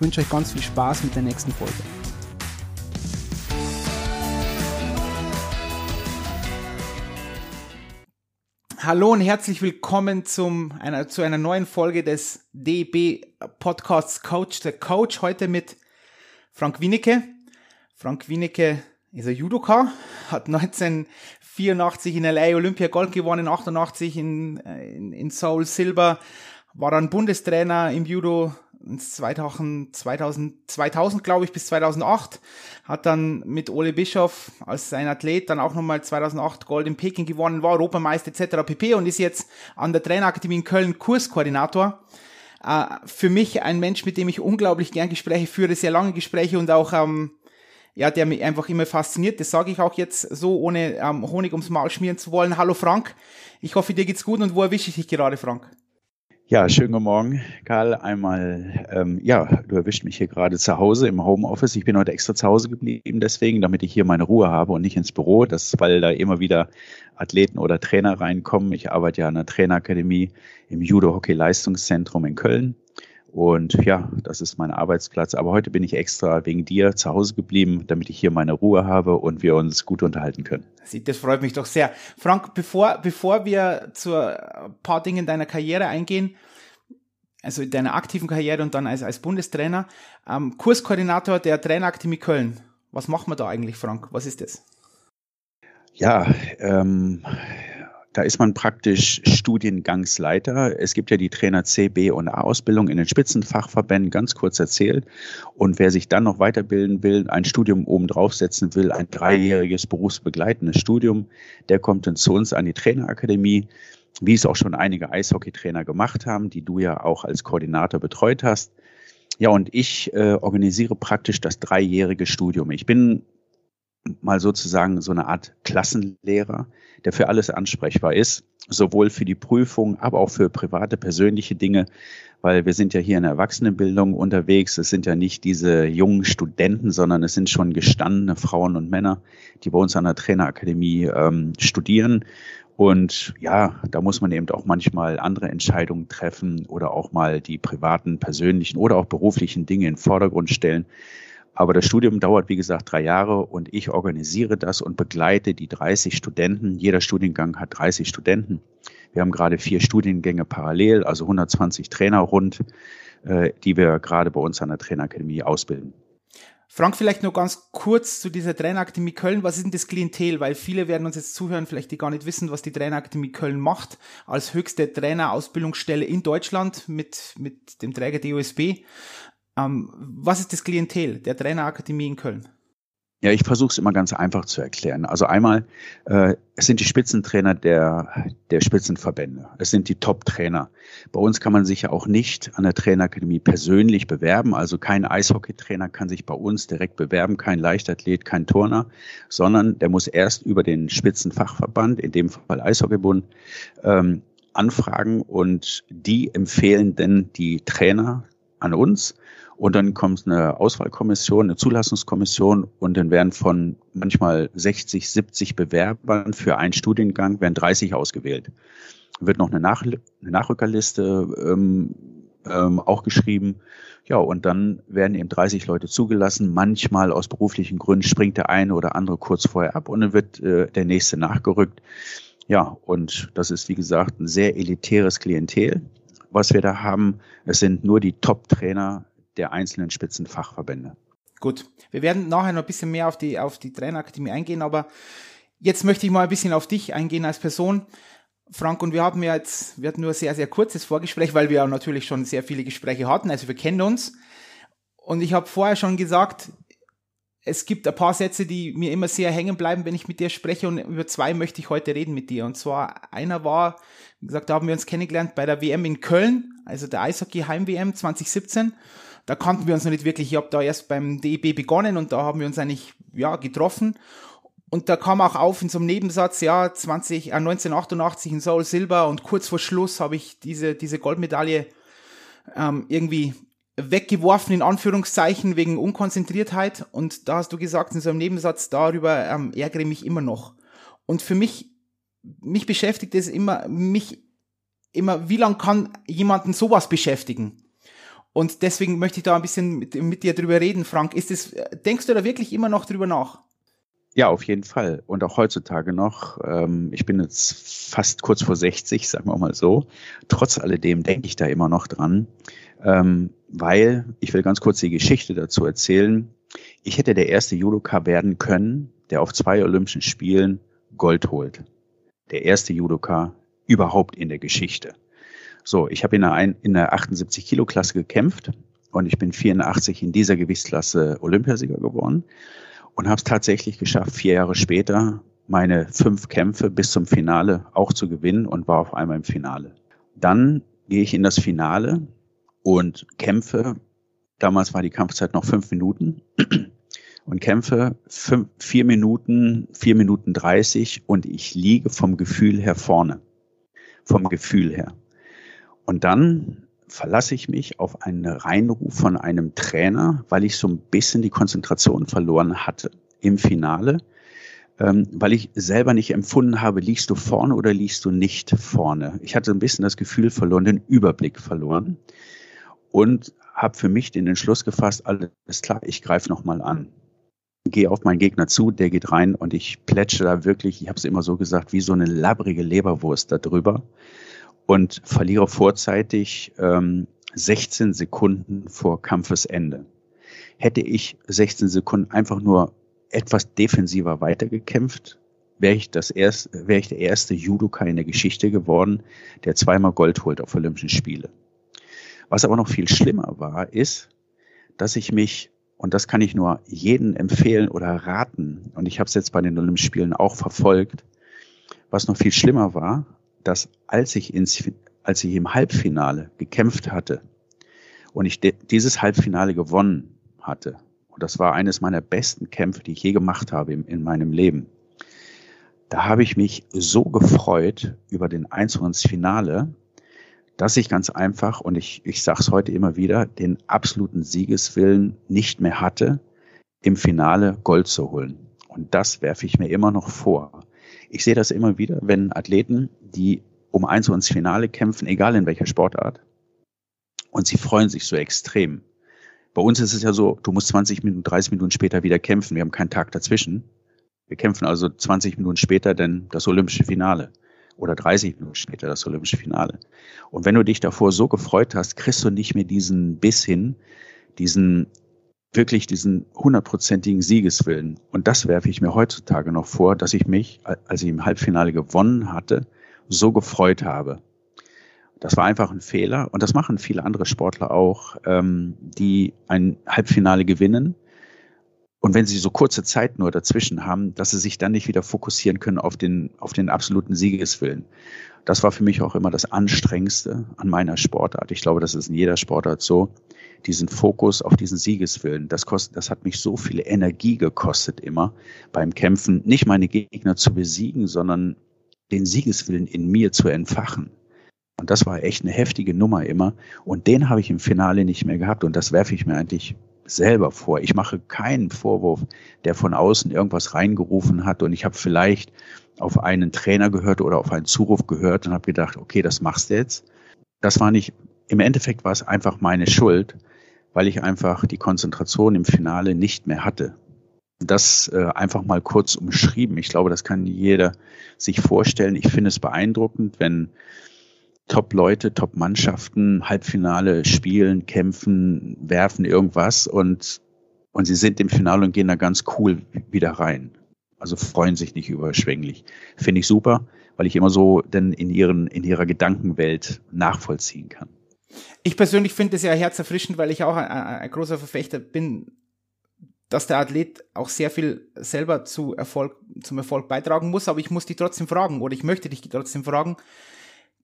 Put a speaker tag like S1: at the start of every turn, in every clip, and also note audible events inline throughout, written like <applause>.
S1: ich wünsche euch ganz viel Spaß mit der nächsten Folge. Hallo und herzlich willkommen zum, einer, zu einer neuen Folge des DB Podcasts Coach the Coach. Heute mit Frank Wienecke. Frank Wienecke ist ein Judoka, hat 1984 in LA Olympia Gold gewonnen, 88 in, in, in Seoul Silber, war dann Bundestrainer im Judo 2000, 2000, 2000 glaube ich, bis 2008. Hat dann mit Ole Bischoff als sein Athlet dann auch nochmal 2008 Gold in Peking gewonnen, war Europameister etc. pp. und ist jetzt an der Trainerakademie in Köln Kurskoordinator. Äh, für mich ein Mensch, mit dem ich unglaublich gern Gespräche führe, sehr lange Gespräche und auch, ähm, ja, der mich einfach immer fasziniert. Das sage ich auch jetzt so, ohne ähm, Honig ums Maul schmieren zu wollen. Hallo Frank, ich hoffe, dir geht's gut und wo erwische ich dich gerade, Frank?
S2: Ja, schönen guten Morgen, Karl. Einmal, ähm, ja, du erwischt mich hier gerade zu Hause im Homeoffice. Ich bin heute extra zu Hause geblieben, deswegen, damit ich hier meine Ruhe habe und nicht ins Büro. Das, weil da immer wieder Athleten oder Trainer reinkommen. Ich arbeite ja an der Trainerakademie im Judo-Hockey-Leistungszentrum in Köln und ja, das ist mein Arbeitsplatz. Aber heute bin ich extra wegen dir zu Hause geblieben, damit ich hier meine Ruhe habe und wir uns gut unterhalten können.
S1: Das freut mich doch sehr. Frank, bevor, bevor wir zu ein paar Dingen deiner Karriere eingehen, also deiner aktiven Karriere und dann als, als Bundestrainer, ähm, Kurskoordinator der Trainerakademie Köln. Was macht man da eigentlich, Frank? Was ist das?
S2: Ja, ähm, da ist man praktisch Studiengangsleiter. Es gibt ja die Trainer C, B und A-Ausbildung in den Spitzenfachverbänden, ganz kurz erzählt. Und wer sich dann noch weiterbilden will, ein Studium oben draufsetzen will, ein dreijähriges berufsbegleitendes Studium, der kommt dann zu uns an die Trainerakademie, wie es auch schon einige Eishockeytrainer gemacht haben, die du ja auch als Koordinator betreut hast. Ja, und ich äh, organisiere praktisch das dreijährige Studium. Ich bin mal sozusagen so eine Art Klassenlehrer, der für alles ansprechbar ist, sowohl für die Prüfung, aber auch für private, persönliche Dinge, weil wir sind ja hier in der Erwachsenenbildung unterwegs. Es sind ja nicht diese jungen Studenten, sondern es sind schon gestandene Frauen und Männer, die bei uns an der Trainerakademie ähm, studieren. Und ja, da muss man eben auch manchmal andere Entscheidungen treffen oder auch mal die privaten, persönlichen oder auch beruflichen Dinge in den Vordergrund stellen. Aber das Studium dauert, wie gesagt, drei Jahre und ich organisiere das und begleite die 30 Studenten. Jeder Studiengang hat 30 Studenten. Wir haben gerade vier Studiengänge parallel, also 120 Trainer rund, äh, die wir gerade bei uns an der Trainerakademie ausbilden.
S1: Frank, vielleicht nur ganz kurz zu dieser Trainerakademie Köln. Was ist denn das Klientel? Weil viele werden uns jetzt zuhören, vielleicht die gar nicht wissen, was die Trainerakademie Köln macht, als höchste Trainerausbildungsstelle in Deutschland mit, mit dem Träger DOSB. Ähm, was ist das Klientel der Trainerakademie in Köln?
S2: Ja, ich versuche es immer ganz einfach zu erklären. Also einmal, äh, es sind die Spitzentrainer der, der Spitzenverbände. Es sind die Top-Trainer. Bei uns kann man sich ja auch nicht an der Trainerakademie persönlich bewerben. Also kein Eishockeytrainer kann sich bei uns direkt bewerben, kein Leichtathlet, kein Turner, sondern der muss erst über den Spitzenfachverband, in dem Fall Eishockeybund, ähm, anfragen und die empfehlen denn die Trainer an uns und dann kommt eine Auswahlkommission, eine Zulassungskommission und dann werden von manchmal 60, 70 Bewerbern für einen Studiengang werden 30 ausgewählt. Wird noch eine, Nach eine Nachrückerliste ähm, ähm, auch geschrieben. Ja, und dann werden eben 30 Leute zugelassen. Manchmal aus beruflichen Gründen springt der eine oder andere kurz vorher ab und dann wird äh, der nächste nachgerückt. Ja, und das ist, wie gesagt, ein sehr elitäres Klientel, was wir da haben. Es sind nur die Top-Trainer der einzelnen Spitzenfachverbände.
S1: Gut, wir werden nachher noch ein bisschen mehr auf die, auf die Trainerakademie eingehen, aber jetzt möchte ich mal ein bisschen auf dich eingehen als Person. Frank, und wir haben ja jetzt, wir hatten nur ein sehr, sehr kurzes Vorgespräch, weil wir ja natürlich schon sehr viele Gespräche hatten, also wir kennen uns. Und ich habe vorher schon gesagt, es gibt ein paar Sätze, die mir immer sehr hängen bleiben, wenn ich mit dir spreche und über zwei möchte ich heute reden mit dir. Und zwar einer war, wie gesagt, da haben wir uns kennengelernt bei der WM in Köln, also der Eishockey Heim WM 2017. da kannten wir uns noch nicht wirklich. Ich habe da erst beim DEB begonnen und da haben wir uns eigentlich ja getroffen. Und da kam auch auf in so einem Nebensatz, ja, 20, äh, 1988 in Seoul Silber und kurz vor Schluss habe ich diese, diese Goldmedaille ähm, irgendwie weggeworfen, in Anführungszeichen, wegen Unkonzentriertheit. Und da hast du gesagt in so einem Nebensatz, darüber ähm, ärgere mich immer noch. Und für mich, mich beschäftigt es immer, mich immer, wie lange kann jemanden sowas beschäftigen? Und deswegen möchte ich da ein bisschen mit, mit dir drüber reden, Frank. Ist es, denkst du da wirklich immer noch drüber nach?
S2: Ja, auf jeden Fall. Und auch heutzutage noch. Ähm, ich bin jetzt fast kurz vor 60, sagen wir mal so. Trotz alledem denke ich da immer noch dran, ähm, weil ich will ganz kurz die Geschichte dazu erzählen. Ich hätte der erste Judoka werden können, der auf zwei Olympischen Spielen Gold holt. Der erste Judoka überhaupt in der Geschichte. So, ich habe in der, in der 78 Kilo Klasse gekämpft und ich bin 84 in dieser Gewichtsklasse Olympiasieger geworden und habe es tatsächlich geschafft, vier Jahre später meine fünf Kämpfe bis zum Finale auch zu gewinnen und war auf einmal im Finale. Dann gehe ich in das Finale und kämpfe. Damals war die Kampfzeit noch fünf Minuten <clears throat> und kämpfe fünf, vier Minuten, vier Minuten dreißig und ich liege vom Gefühl her vorne. Vom Gefühl her. Und dann verlasse ich mich auf einen Reinruf von einem Trainer, weil ich so ein bisschen die Konzentration verloren hatte im Finale, ähm, weil ich selber nicht empfunden habe, liegst du vorne oder liegst du nicht vorne. Ich hatte ein bisschen das Gefühl verloren, den Überblick verloren und habe für mich den Entschluss gefasst, alles klar, ich greife nochmal an. Gehe auf meinen Gegner zu, der geht rein und ich plätsche da wirklich, ich habe es immer so gesagt, wie so eine labbrige Leberwurst da drüber und verliere vorzeitig ähm, 16 Sekunden vor Kampfesende. Hätte ich 16 Sekunden einfach nur etwas defensiver weitergekämpft, wäre ich das erst, wäre ich der erste Judoka in der Geschichte geworden, der zweimal Gold holt auf Olympischen Spiele. Was aber noch viel schlimmer war, ist, dass ich mich, und das kann ich nur jedem empfehlen oder raten, und ich habe es jetzt bei den Olympischen Spielen auch verfolgt, was noch viel schlimmer war, dass als ich, ins, als ich im Halbfinale gekämpft hatte und ich dieses Halbfinale gewonnen hatte, und das war eines meiner besten Kämpfe, die ich je gemacht habe in, in meinem Leben, da habe ich mich so gefreut über den Einzug ins Finale, dass ich ganz einfach, und ich, ich sage es heute immer wieder, den absoluten Siegeswillen nicht mehr hatte, im Finale Gold zu holen. Und das werfe ich mir immer noch vor. Ich sehe das immer wieder, wenn Athleten, die um eins ins Finale kämpfen, egal in welcher Sportart, und sie freuen sich so extrem. Bei uns ist es ja so, du musst 20 Minuten, 30 Minuten später wieder kämpfen. Wir haben keinen Tag dazwischen. Wir kämpfen also 20 Minuten später denn das olympische Finale oder 30 Minuten später das olympische Finale. Und wenn du dich davor so gefreut hast, kriegst du nicht mehr diesen Biss hin, diesen wirklich diesen hundertprozentigen Siegeswillen. Und das werfe ich mir heutzutage noch vor, dass ich mich, als ich im Halbfinale gewonnen hatte, so gefreut habe. Das war einfach ein Fehler und das machen viele andere Sportler auch, ähm, die ein Halbfinale gewinnen. Und wenn sie so kurze Zeit nur dazwischen haben, dass sie sich dann nicht wieder fokussieren können auf den, auf den absoluten Siegeswillen. Das war für mich auch immer das Anstrengendste an meiner Sportart. Ich glaube, das ist in jeder Sportart so diesen Fokus auf diesen Siegeswillen. Das kostet, das hat mich so viel Energie gekostet immer beim Kämpfen, nicht meine Gegner zu besiegen, sondern den Siegeswillen in mir zu entfachen. Und das war echt eine heftige Nummer immer. Und den habe ich im Finale nicht mehr gehabt. Und das werfe ich mir eigentlich selber vor. Ich mache keinen Vorwurf, der von außen irgendwas reingerufen hat. Und ich habe vielleicht auf einen Trainer gehört oder auf einen Zuruf gehört und habe gedacht, okay, das machst du jetzt. Das war nicht, im Endeffekt war es einfach meine Schuld weil ich einfach die Konzentration im Finale nicht mehr hatte. Das äh, einfach mal kurz umschrieben. Ich glaube, das kann jeder sich vorstellen. Ich finde es beeindruckend, wenn Top-Leute, Top-Mannschaften Halbfinale spielen, kämpfen, werfen irgendwas und, und sie sind im Finale und gehen da ganz cool wieder rein. Also freuen sich nicht überschwänglich. Finde ich super, weil ich immer so denn in ihren, in ihrer Gedankenwelt nachvollziehen kann.
S1: Ich persönlich finde es ja herzerfrischend, weil ich auch ein, ein, großer Verfechter bin, dass der Athlet auch sehr viel selber zu Erfolg, zum Erfolg beitragen muss, aber ich muss dich trotzdem fragen oder ich möchte dich trotzdem fragen,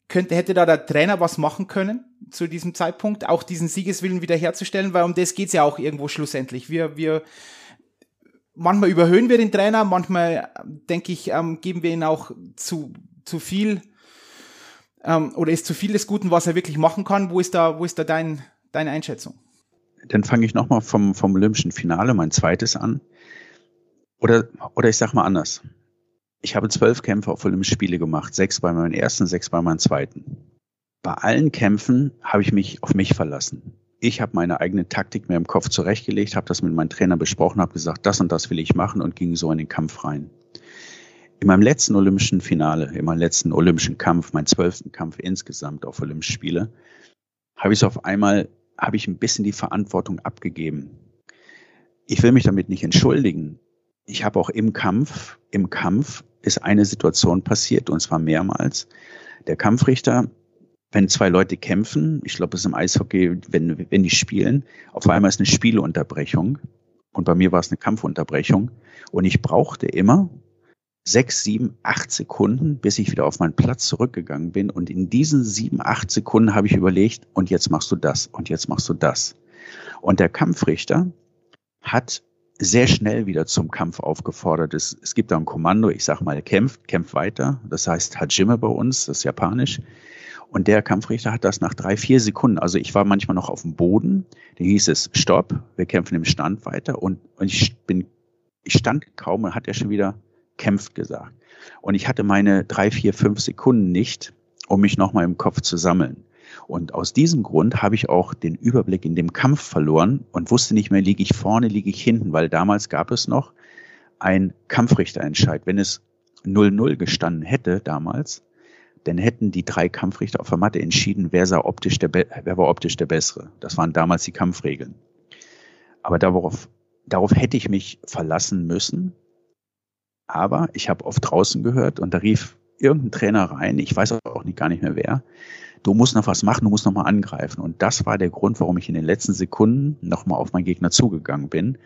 S1: könnte, hätte da der Trainer was machen können zu diesem Zeitpunkt, auch diesen Siegeswillen wiederherzustellen, weil um das geht's ja auch irgendwo schlussendlich. Wir, wir, manchmal überhöhen wir den Trainer, manchmal, denke ich, ähm, geben wir ihn auch zu, zu viel, ähm, oder ist zu viel des Guten, was er wirklich machen kann. Wo ist da, wo ist da dein, deine Einschätzung?
S2: Dann fange ich nochmal vom, vom Olympischen Finale, mein zweites an. Oder, oder ich sag mal anders. Ich habe zwölf Kämpfe auf Olympische Spiele gemacht, sechs bei meinem ersten, sechs bei meinem zweiten. Bei allen Kämpfen habe ich mich auf mich verlassen. Ich habe meine eigene Taktik mir im Kopf zurechtgelegt, habe das mit meinem Trainer besprochen, habe gesagt, das und das will ich machen und ging so in den Kampf rein. In meinem letzten olympischen Finale, in meinem letzten olympischen Kampf, mein zwölften Kampf insgesamt auf Olympische Spiele, habe ich auf einmal, habe ich ein bisschen die Verantwortung abgegeben. Ich will mich damit nicht entschuldigen. Ich habe auch im Kampf, im Kampf ist eine Situation passiert, und zwar mehrmals. Der Kampfrichter, wenn zwei Leute kämpfen, ich glaube, es ist im Eishockey, wenn, wenn die spielen, auf einmal ist eine Spielunterbrechung. Und bei mir war es eine Kampfunterbrechung. Und ich brauchte immer sechs, sieben, acht Sekunden, bis ich wieder auf meinen Platz zurückgegangen bin. Und in diesen sieben, acht Sekunden habe ich überlegt, und jetzt machst du das, und jetzt machst du das. Und der Kampfrichter hat sehr schnell wieder zum Kampf aufgefordert ist. Es gibt da ein Kommando, ich sag mal, kämpft, kämpft weiter. Das heißt Hajime bei uns, das ist japanisch. Und der Kampfrichter hat das nach drei, vier Sekunden, also ich war manchmal noch auf dem Boden, da hieß es, stopp, wir kämpfen im Stand weiter. Und, und ich bin, ich stand kaum und hat er schon wieder kämpft gesagt. Und ich hatte meine drei, vier, fünf Sekunden nicht, um mich nochmal im Kopf zu sammeln. Und aus diesem Grund habe ich auch den Überblick in dem Kampf verloren und wusste nicht mehr, liege ich vorne, liege ich hinten, weil damals gab es noch ein Kampfrichterentscheid. Wenn es 0-0 gestanden hätte damals, dann hätten die drei Kampfrichter auf der Matte entschieden, wer, sah optisch der wer war optisch der Bessere. Das waren damals die Kampfregeln. Aber darauf, darauf hätte ich mich verlassen müssen. Aber ich habe oft draußen gehört und da rief irgendein Trainer rein, ich weiß auch nicht, gar nicht mehr wer, du musst noch was machen, du musst noch mal angreifen. Und das war der Grund, warum ich in den letzten Sekunden noch mal auf meinen Gegner zugegangen bin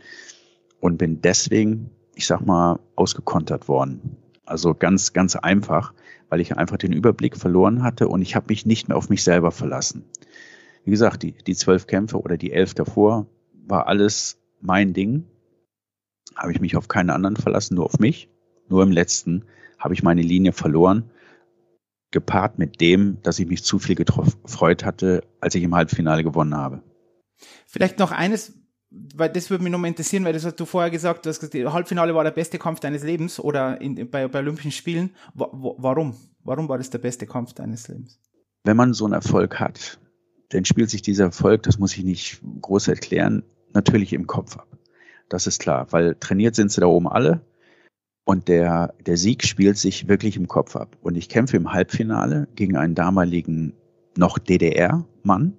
S2: und bin deswegen, ich sag mal, ausgekontert worden. Also ganz, ganz einfach, weil ich einfach den Überblick verloren hatte und ich habe mich nicht mehr auf mich selber verlassen. Wie gesagt, die, die zwölf Kämpfe oder die elf davor war alles mein Ding. Habe ich mich auf keinen anderen verlassen, nur auf mich. Nur im letzten habe ich meine Linie verloren gepaart mit dem, dass ich mich zu viel gefreut hatte, als ich im Halbfinale gewonnen habe.
S1: Vielleicht noch eines, weil das würde mich nochmal interessieren, weil das hast du vorher gesagt, das Halbfinale war der beste Kampf deines Lebens oder in, bei, bei Olympischen Spielen. Warum? Warum war das der beste Kampf deines Lebens?
S2: Wenn man so einen Erfolg hat, dann spielt sich dieser Erfolg, das muss ich nicht groß erklären, natürlich im Kopf ab. Das ist klar, weil trainiert sind sie da oben alle und der, der Sieg spielt sich wirklich im Kopf ab. Und ich kämpfe im Halbfinale gegen einen damaligen noch DDR-Mann.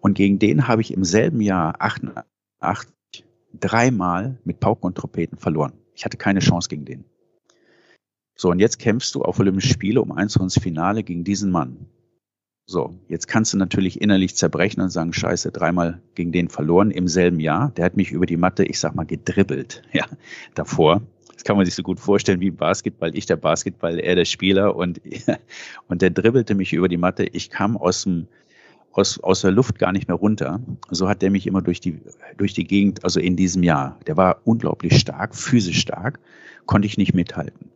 S2: Und gegen den habe ich im selben Jahr 88 dreimal mit Pauken und Trompeten verloren. Ich hatte keine Chance gegen den. So, und jetzt kämpfst du auf Olympischen Spiele um eins ins Finale gegen diesen Mann. So, jetzt kannst du natürlich innerlich zerbrechen und sagen, scheiße, dreimal gegen den verloren im selben Jahr. Der hat mich über die Matte, ich sag mal, gedribbelt, <laughs> ja, davor. Das kann man sich so gut vorstellen wie Basketball. Ich der Basketball, er der Spieler und, <laughs> und der dribbelte mich über die Matte. Ich kam aus dem, aus, aus der Luft gar nicht mehr runter. So hat der mich immer durch die, durch die Gegend, also in diesem Jahr. Der war unglaublich stark, physisch stark, konnte ich nicht mithalten.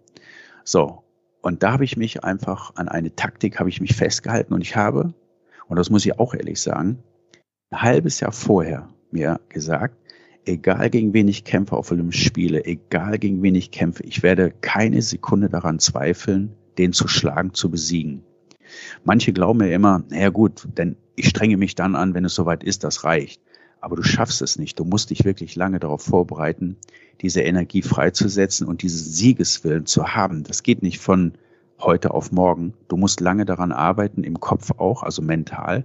S2: So. Und da habe ich mich einfach an eine Taktik habe ich mich festgehalten und ich habe, und das muss ich auch ehrlich sagen, ein halbes Jahr vorher mir gesagt, egal gegen wen ich kämpfe auf Olympischen Spiele, egal gegen wen ich kämpfe, ich werde keine Sekunde daran zweifeln, den zu schlagen, zu besiegen. Manche glauben mir immer, naja gut, denn ich strenge mich dann an, wenn es soweit ist, das reicht. Aber du schaffst es nicht. Du musst dich wirklich lange darauf vorbereiten, diese Energie freizusetzen und diesen Siegeswillen zu haben. Das geht nicht von heute auf morgen. Du musst lange daran arbeiten, im Kopf auch, also mental,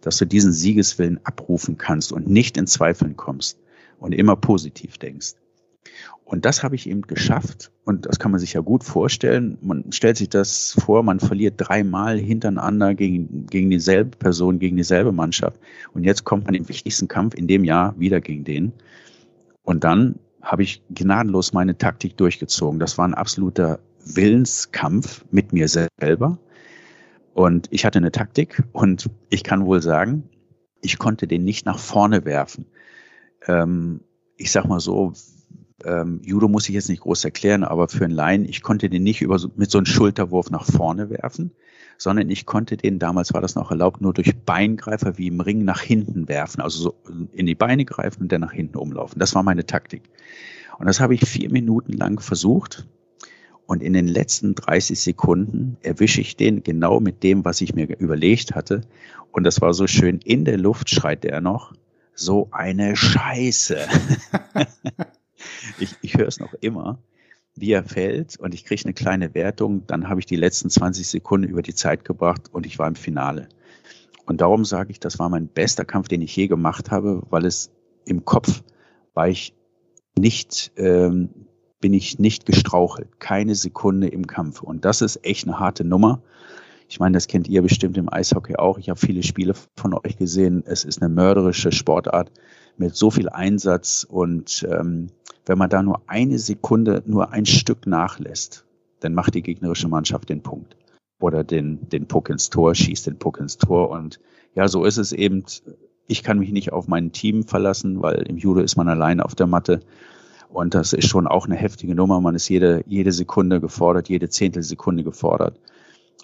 S2: dass du diesen Siegeswillen abrufen kannst und nicht in Zweifeln kommst und immer positiv denkst. Und das habe ich eben geschafft. Und das kann man sich ja gut vorstellen. Man stellt sich das vor, man verliert dreimal hintereinander gegen, gegen dieselbe Person, gegen dieselbe Mannschaft. Und jetzt kommt man im wichtigsten Kampf in dem Jahr wieder gegen den. Und dann habe ich gnadenlos meine Taktik durchgezogen. Das war ein absoluter Willenskampf mit mir selber. Und ich hatte eine Taktik und ich kann wohl sagen, ich konnte den nicht nach vorne werfen. Ähm, ich sag mal so, ähm, Judo muss ich jetzt nicht groß erklären, aber für einen Laien, ich konnte den nicht über mit so einem Schulterwurf nach vorne werfen, sondern ich konnte den, damals war das noch erlaubt, nur durch Beingreifer wie im Ring nach hinten werfen, also so in die Beine greifen und dann nach hinten umlaufen. Das war meine Taktik. Und das habe ich vier Minuten lang versucht und in den letzten 30 Sekunden erwische ich den genau mit dem, was ich mir überlegt hatte. Und das war so schön. In der Luft schreit er noch, so eine Scheiße. <laughs> <laughs> ich ich höre es noch immer, wie er fällt und ich kriege eine kleine Wertung. Dann habe ich die letzten 20 Sekunden über die Zeit gebracht und ich war im Finale. Und darum sage ich, das war mein bester Kampf, den ich je gemacht habe, weil es im Kopf war ich nicht ähm, bin ich nicht gestrauchelt. Keine Sekunde im Kampf. Und das ist echt eine harte Nummer. Ich meine, das kennt ihr bestimmt im Eishockey auch. Ich habe viele Spiele von euch gesehen. Es ist eine mörderische Sportart mit so viel Einsatz. Und ähm, wenn man da nur eine Sekunde, nur ein Stück nachlässt, dann macht die gegnerische Mannschaft den Punkt. Oder den, den Puck ins Tor, schießt den Puck ins Tor. Und ja, so ist es eben. Ich kann mich nicht auf mein Team verlassen, weil im Judo ist man allein auf der Matte. Und das ist schon auch eine heftige Nummer. Man ist jede, jede Sekunde gefordert, jede Zehntelsekunde gefordert.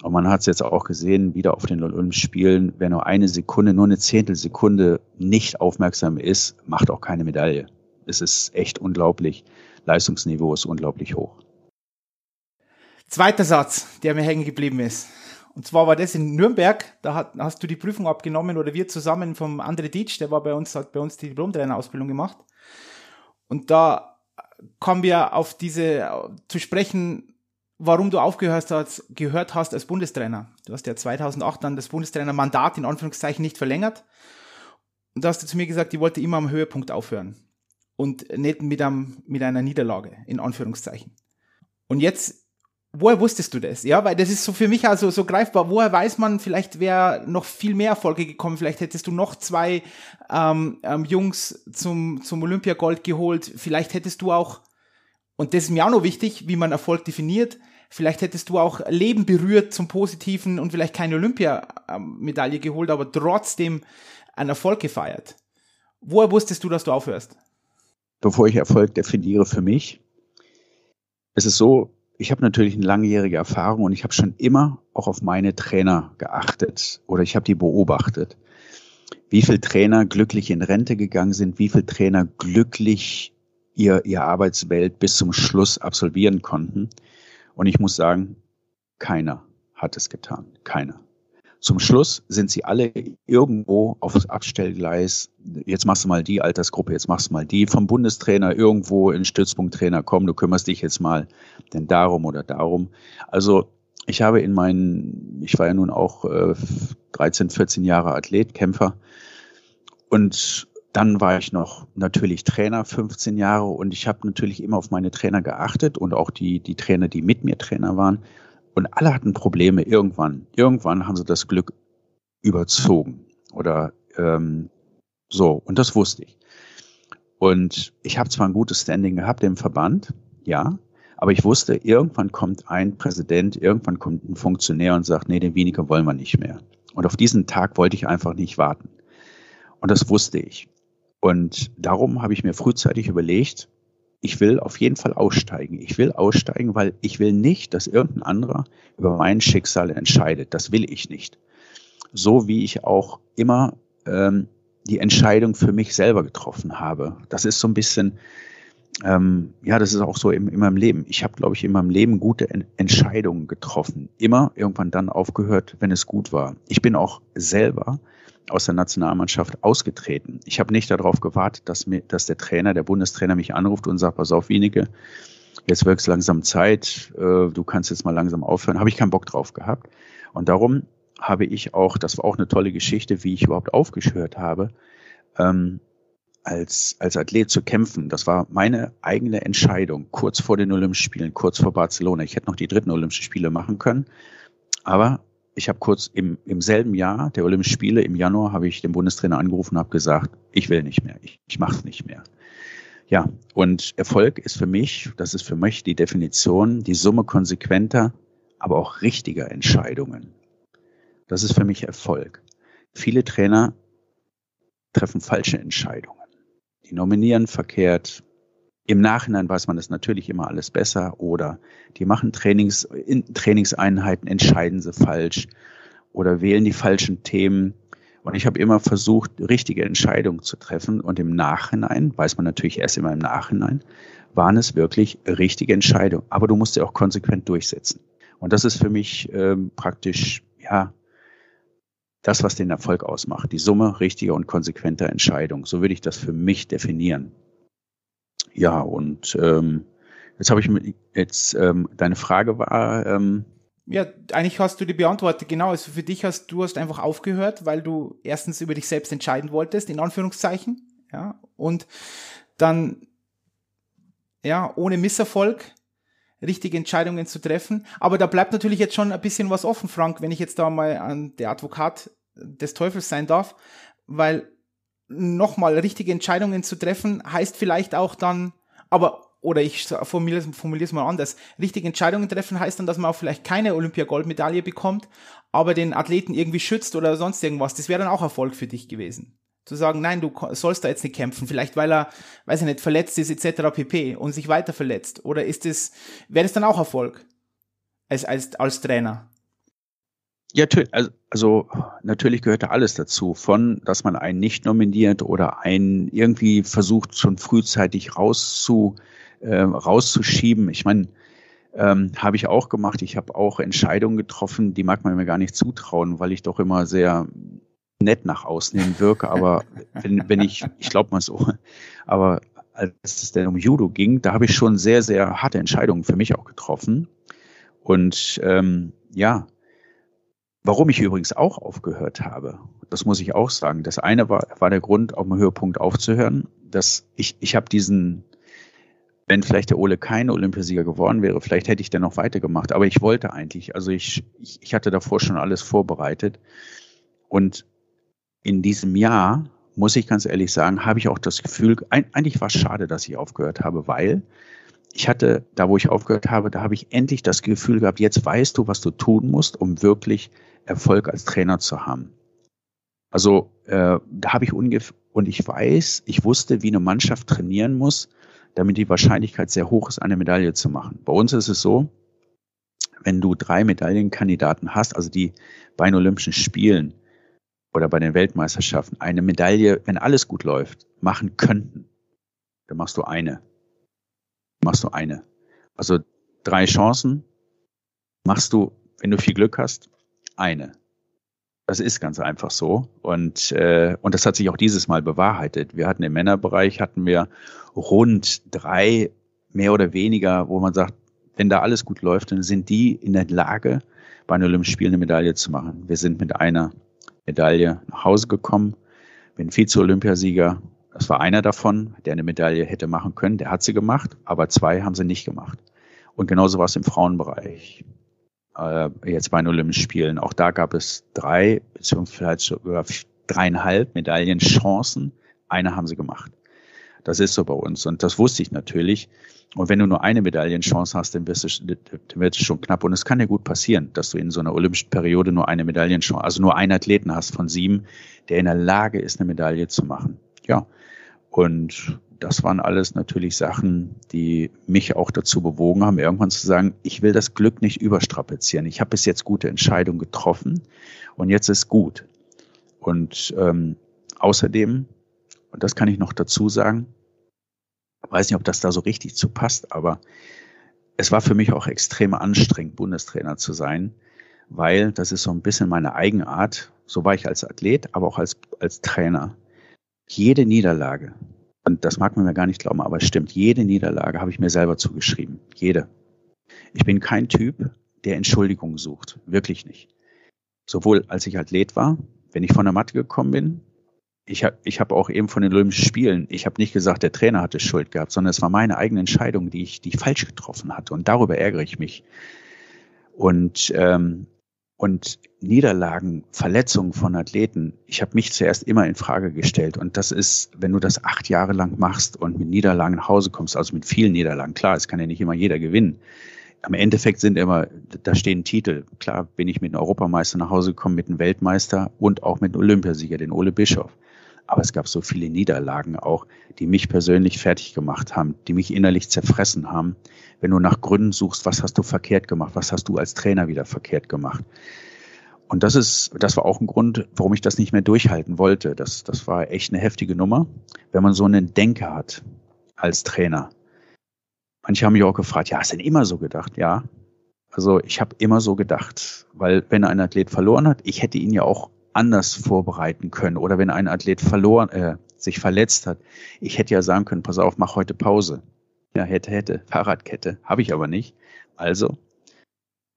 S2: Und man hat es jetzt auch gesehen, wieder auf den Olympischen Spielen, wer nur eine Sekunde, nur eine Zehntelsekunde nicht aufmerksam ist, macht auch keine Medaille. Es ist echt unglaublich. Leistungsniveau ist unglaublich hoch.
S1: Zweiter Satz, der mir hängen geblieben ist. Und zwar war das in Nürnberg, da hast du die Prüfung abgenommen oder wir zusammen vom Andre Dietsch, der war bei uns, hat bei uns die Diplomtrainerausbildung gemacht. Und da kommen wir auf diese zu sprechen, warum du aufgehört hast, gehört hast als Bundestrainer. Du hast ja 2008 dann das Bundestrainer-Mandat in Anführungszeichen nicht verlängert. Und da hast du zu mir gesagt, ich wollte immer am Höhepunkt aufhören. Und nicht mit, einem, mit einer Niederlage, in Anführungszeichen. Und jetzt woher wusstest du das? Ja, weil das ist so für mich also so greifbar. Woher weiß man, vielleicht wäre noch viel mehr Erfolge gekommen, vielleicht hättest du noch zwei ähm, ähm, Jungs zum, zum Olympiagold geholt, vielleicht hättest du auch, und das ist mir auch noch wichtig, wie man Erfolg definiert, vielleicht hättest du auch Leben berührt zum Positiven und vielleicht keine Olympiamedaille geholt, aber trotzdem einen Erfolg gefeiert. Woher wusstest du, dass du aufhörst?
S2: Bevor ich Erfolg definiere für mich, ist es so, ich habe natürlich eine langjährige Erfahrung und ich habe schon immer auch auf meine Trainer geachtet oder ich habe die beobachtet. Wie viele Trainer glücklich in Rente gegangen sind, wie viele Trainer glücklich ihr, ihr Arbeitswelt bis zum Schluss absolvieren konnten. Und ich muss sagen, keiner hat es getan. Keiner. Zum Schluss sind sie alle irgendwo aufs Abstellgleis. Jetzt machst du mal die Altersgruppe, jetzt machst du mal die vom Bundestrainer irgendwo in Stützpunkttrainer. Komm, du kümmerst dich jetzt mal denn darum oder darum. Also ich habe in meinen, ich war ja nun auch äh, 13, 14 Jahre Athlet, Kämpfer und dann war ich noch natürlich Trainer 15 Jahre und ich habe natürlich immer auf meine Trainer geachtet und auch die, die Trainer, die mit mir Trainer waren. Und alle hatten Probleme irgendwann. Irgendwann haben sie das Glück überzogen oder ähm, so. Und das wusste ich. Und ich habe zwar ein gutes Standing gehabt im Verband, ja, aber ich wusste, irgendwann kommt ein Präsident, irgendwann kommt ein Funktionär und sagt, nee, den weniger wollen wir nicht mehr. Und auf diesen Tag wollte ich einfach nicht warten. Und das wusste ich. Und darum habe ich mir frühzeitig überlegt, ich will auf jeden Fall aussteigen. Ich will aussteigen, weil ich will nicht, dass irgendein anderer über mein Schicksal entscheidet. Das will ich nicht. So wie ich auch immer ähm, die Entscheidung für mich selber getroffen habe. Das ist so ein bisschen, ähm, ja, das ist auch so in, in meinem Leben. Ich habe, glaube ich, in meinem Leben gute en Entscheidungen getroffen. Immer irgendwann dann aufgehört, wenn es gut war. Ich bin auch selber aus der Nationalmannschaft ausgetreten. Ich habe nicht darauf gewartet, dass, mir, dass der Trainer, der Bundestrainer mich anruft und sagt, pass auf, Wienige, jetzt wird langsam Zeit, äh, du kannst jetzt mal langsam aufhören. Habe ich keinen Bock drauf gehabt. Und darum habe ich auch, das war auch eine tolle Geschichte, wie ich überhaupt aufgehört habe, ähm, als, als Athlet zu kämpfen. Das war meine eigene Entscheidung, kurz vor den Olympischen Spielen, kurz vor Barcelona. Ich hätte noch die dritten Olympischen Spiele machen können. Aber ich habe kurz im, im selben Jahr der Olympischen Spiele, im Januar, habe ich den Bundestrainer angerufen und habe gesagt, ich will nicht mehr, ich, ich mache es nicht mehr. Ja, und Erfolg ist für mich, das ist für mich die Definition, die Summe konsequenter, aber auch richtiger Entscheidungen. Das ist für mich Erfolg. Viele Trainer treffen falsche Entscheidungen. Die nominieren verkehrt. Im Nachhinein weiß man das natürlich immer alles besser oder die machen Trainings, in Trainingseinheiten, entscheiden sie falsch oder wählen die falschen Themen. Und ich habe immer versucht, richtige Entscheidungen zu treffen. Und im Nachhinein, weiß man natürlich erst immer im Nachhinein, waren es wirklich richtige Entscheidungen. Aber du musst sie auch konsequent durchsetzen. Und das ist für mich ähm, praktisch, ja, das, was den Erfolg ausmacht. Die Summe richtiger und konsequenter Entscheidungen. So würde ich das für mich definieren. Ja, und ähm, jetzt habe ich mit, jetzt ähm, deine Frage war, ähm,
S1: ja, eigentlich hast du die beantwortet, genau. Also für dich hast du hast einfach aufgehört, weil du erstens über dich selbst entscheiden wolltest, in Anführungszeichen, ja, und dann, ja, ohne Misserfolg richtige Entscheidungen zu treffen. Aber da bleibt natürlich jetzt schon ein bisschen was offen, Frank, wenn ich jetzt da mal an der Advokat des Teufels sein darf, weil nochmal richtige Entscheidungen zu treffen heißt vielleicht auch dann, aber oder ich formuliere es mal anders. Richtige Entscheidungen treffen heißt dann, dass man auch vielleicht keine Olympiagoldmedaille bekommt, aber den Athleten irgendwie schützt oder sonst irgendwas. Das wäre dann auch Erfolg für dich gewesen. Zu sagen, nein, du sollst da jetzt nicht kämpfen, vielleicht weil er, weiß ich nicht, verletzt ist etc. pp. und sich weiter verletzt. Oder ist es, wäre das dann auch Erfolg als, als, als Trainer?
S2: Ja, also, also natürlich gehört da alles dazu, von, dass man einen nicht nominiert oder einen irgendwie versucht, schon frühzeitig rauszu, äh, rauszuschieben. Ich meine, ähm, habe ich auch gemacht. Ich habe auch Entscheidungen getroffen, die mag man mir gar nicht zutrauen, weil ich doch immer sehr nett nach außen hin wirke. Aber <laughs> wenn, wenn ich, ich glaube mal so, aber als es denn um Judo ging, da habe ich schon sehr, sehr harte Entscheidungen für mich auch getroffen. Und ähm, ja, warum ich übrigens auch aufgehört habe, das muss ich auch sagen. Das eine war, war der Grund, auf dem Höhepunkt aufzuhören, dass ich, ich habe diesen, wenn vielleicht der Ole kein Olympiasieger geworden wäre, vielleicht hätte ich dann noch weitergemacht. Aber ich wollte eigentlich, also ich, ich, ich hatte davor schon alles vorbereitet. Und in diesem Jahr, muss ich ganz ehrlich sagen, habe ich auch das Gefühl, eigentlich war es schade, dass ich aufgehört habe, weil ich hatte, da wo ich aufgehört habe, da habe ich endlich das Gefühl gehabt, jetzt weißt du, was du tun musst, um wirklich Erfolg als Trainer zu haben. Also äh, da habe ich ungefähr, und ich weiß, ich wusste, wie eine Mannschaft trainieren muss, damit die Wahrscheinlichkeit sehr hoch ist, eine Medaille zu machen. Bei uns ist es so, wenn du drei Medaillenkandidaten hast, also die bei den Olympischen Spielen oder bei den Weltmeisterschaften eine Medaille, wenn alles gut läuft, machen könnten, dann machst du eine. Machst du eine. Also drei Chancen machst du, wenn du viel Glück hast, eine. Das ist ganz einfach so. Und, äh, und das hat sich auch dieses Mal bewahrheitet. Wir hatten im Männerbereich hatten wir rund drei, mehr oder weniger, wo man sagt, wenn da alles gut läuft, dann sind die in der Lage, bei den Olympischen Spielen eine Medaille zu machen. Wir sind mit einer Medaille nach Hause gekommen, bin Vize-Olympiasieger. Das war einer davon, der eine Medaille hätte machen können. Der hat sie gemacht, aber zwei haben sie nicht gemacht. Und genauso war es im Frauenbereich äh, jetzt bei den Olympischen Spielen. Auch da gab es drei, beziehungsweise sogar dreieinhalb Medaillenchancen. Eine haben sie gemacht. Das ist so bei uns. Und das wusste ich natürlich. Und wenn du nur eine Medaillenchance hast, dann, wirst du, dann wird es schon knapp. Und es kann ja gut passieren, dass du in so einer olympischen Periode nur eine Medaillenchance, also nur einen Athleten hast von sieben, der in der Lage ist, eine Medaille zu machen. Ja. Und das waren alles natürlich Sachen, die mich auch dazu bewogen haben, irgendwann zu sagen, ich will das Glück nicht überstrapazieren. Ich habe bis jetzt gute Entscheidungen getroffen und jetzt ist gut. Und ähm, außerdem, und das kann ich noch dazu sagen, weiß nicht, ob das da so richtig zu passt, aber es war für mich auch extrem anstrengend, Bundestrainer zu sein, weil das ist so ein bisschen meine Eigenart. So war ich als Athlet, aber auch als, als Trainer. Jede Niederlage, und das mag man mir gar nicht glauben, aber es stimmt, jede Niederlage habe ich mir selber zugeschrieben. Jede. Ich bin kein Typ, der Entschuldigungen sucht. Wirklich nicht. Sowohl als ich Athlet war, wenn ich von der Matte gekommen bin, ich habe ich hab auch eben von den Olympischen Spielen, ich habe nicht gesagt, der Trainer hatte Schuld gehabt, sondern es war meine eigene Entscheidung, die ich, die ich falsch getroffen hatte. Und darüber ärgere ich mich. Und ähm, und Niederlagen, Verletzungen von Athleten, ich habe mich zuerst immer in Frage gestellt. Und das ist, wenn du das acht Jahre lang machst und mit Niederlagen nach Hause kommst, also mit vielen Niederlagen, klar, es kann ja nicht immer jeder gewinnen, am Endeffekt sind immer, da stehen Titel. Klar bin ich mit einem Europameister nach Hause gekommen, mit einem Weltmeister und auch mit einem Olympiasieger, den Ole Bischof. Aber es gab so viele Niederlagen auch, die mich persönlich fertig gemacht haben, die mich innerlich zerfressen haben. Wenn du nach Gründen suchst, was hast du verkehrt gemacht? Was hast du als Trainer wieder verkehrt gemacht? Und das ist, das war auch ein Grund, warum ich das nicht mehr durchhalten wollte. Das, das war echt eine heftige Nummer, wenn man so einen Denker hat als Trainer. Manche haben mich auch gefragt, ja, hast du denn immer so gedacht? Ja. Also ich habe immer so gedacht, weil wenn ein Athlet verloren hat, ich hätte ihn ja auch anders vorbereiten können. Oder wenn ein Athlet verloren, äh, sich verletzt hat, ich hätte ja sagen können, pass auf, mach heute Pause. Ja, hätte, hätte, <laughs> Fahrradkette, habe ich aber nicht. Also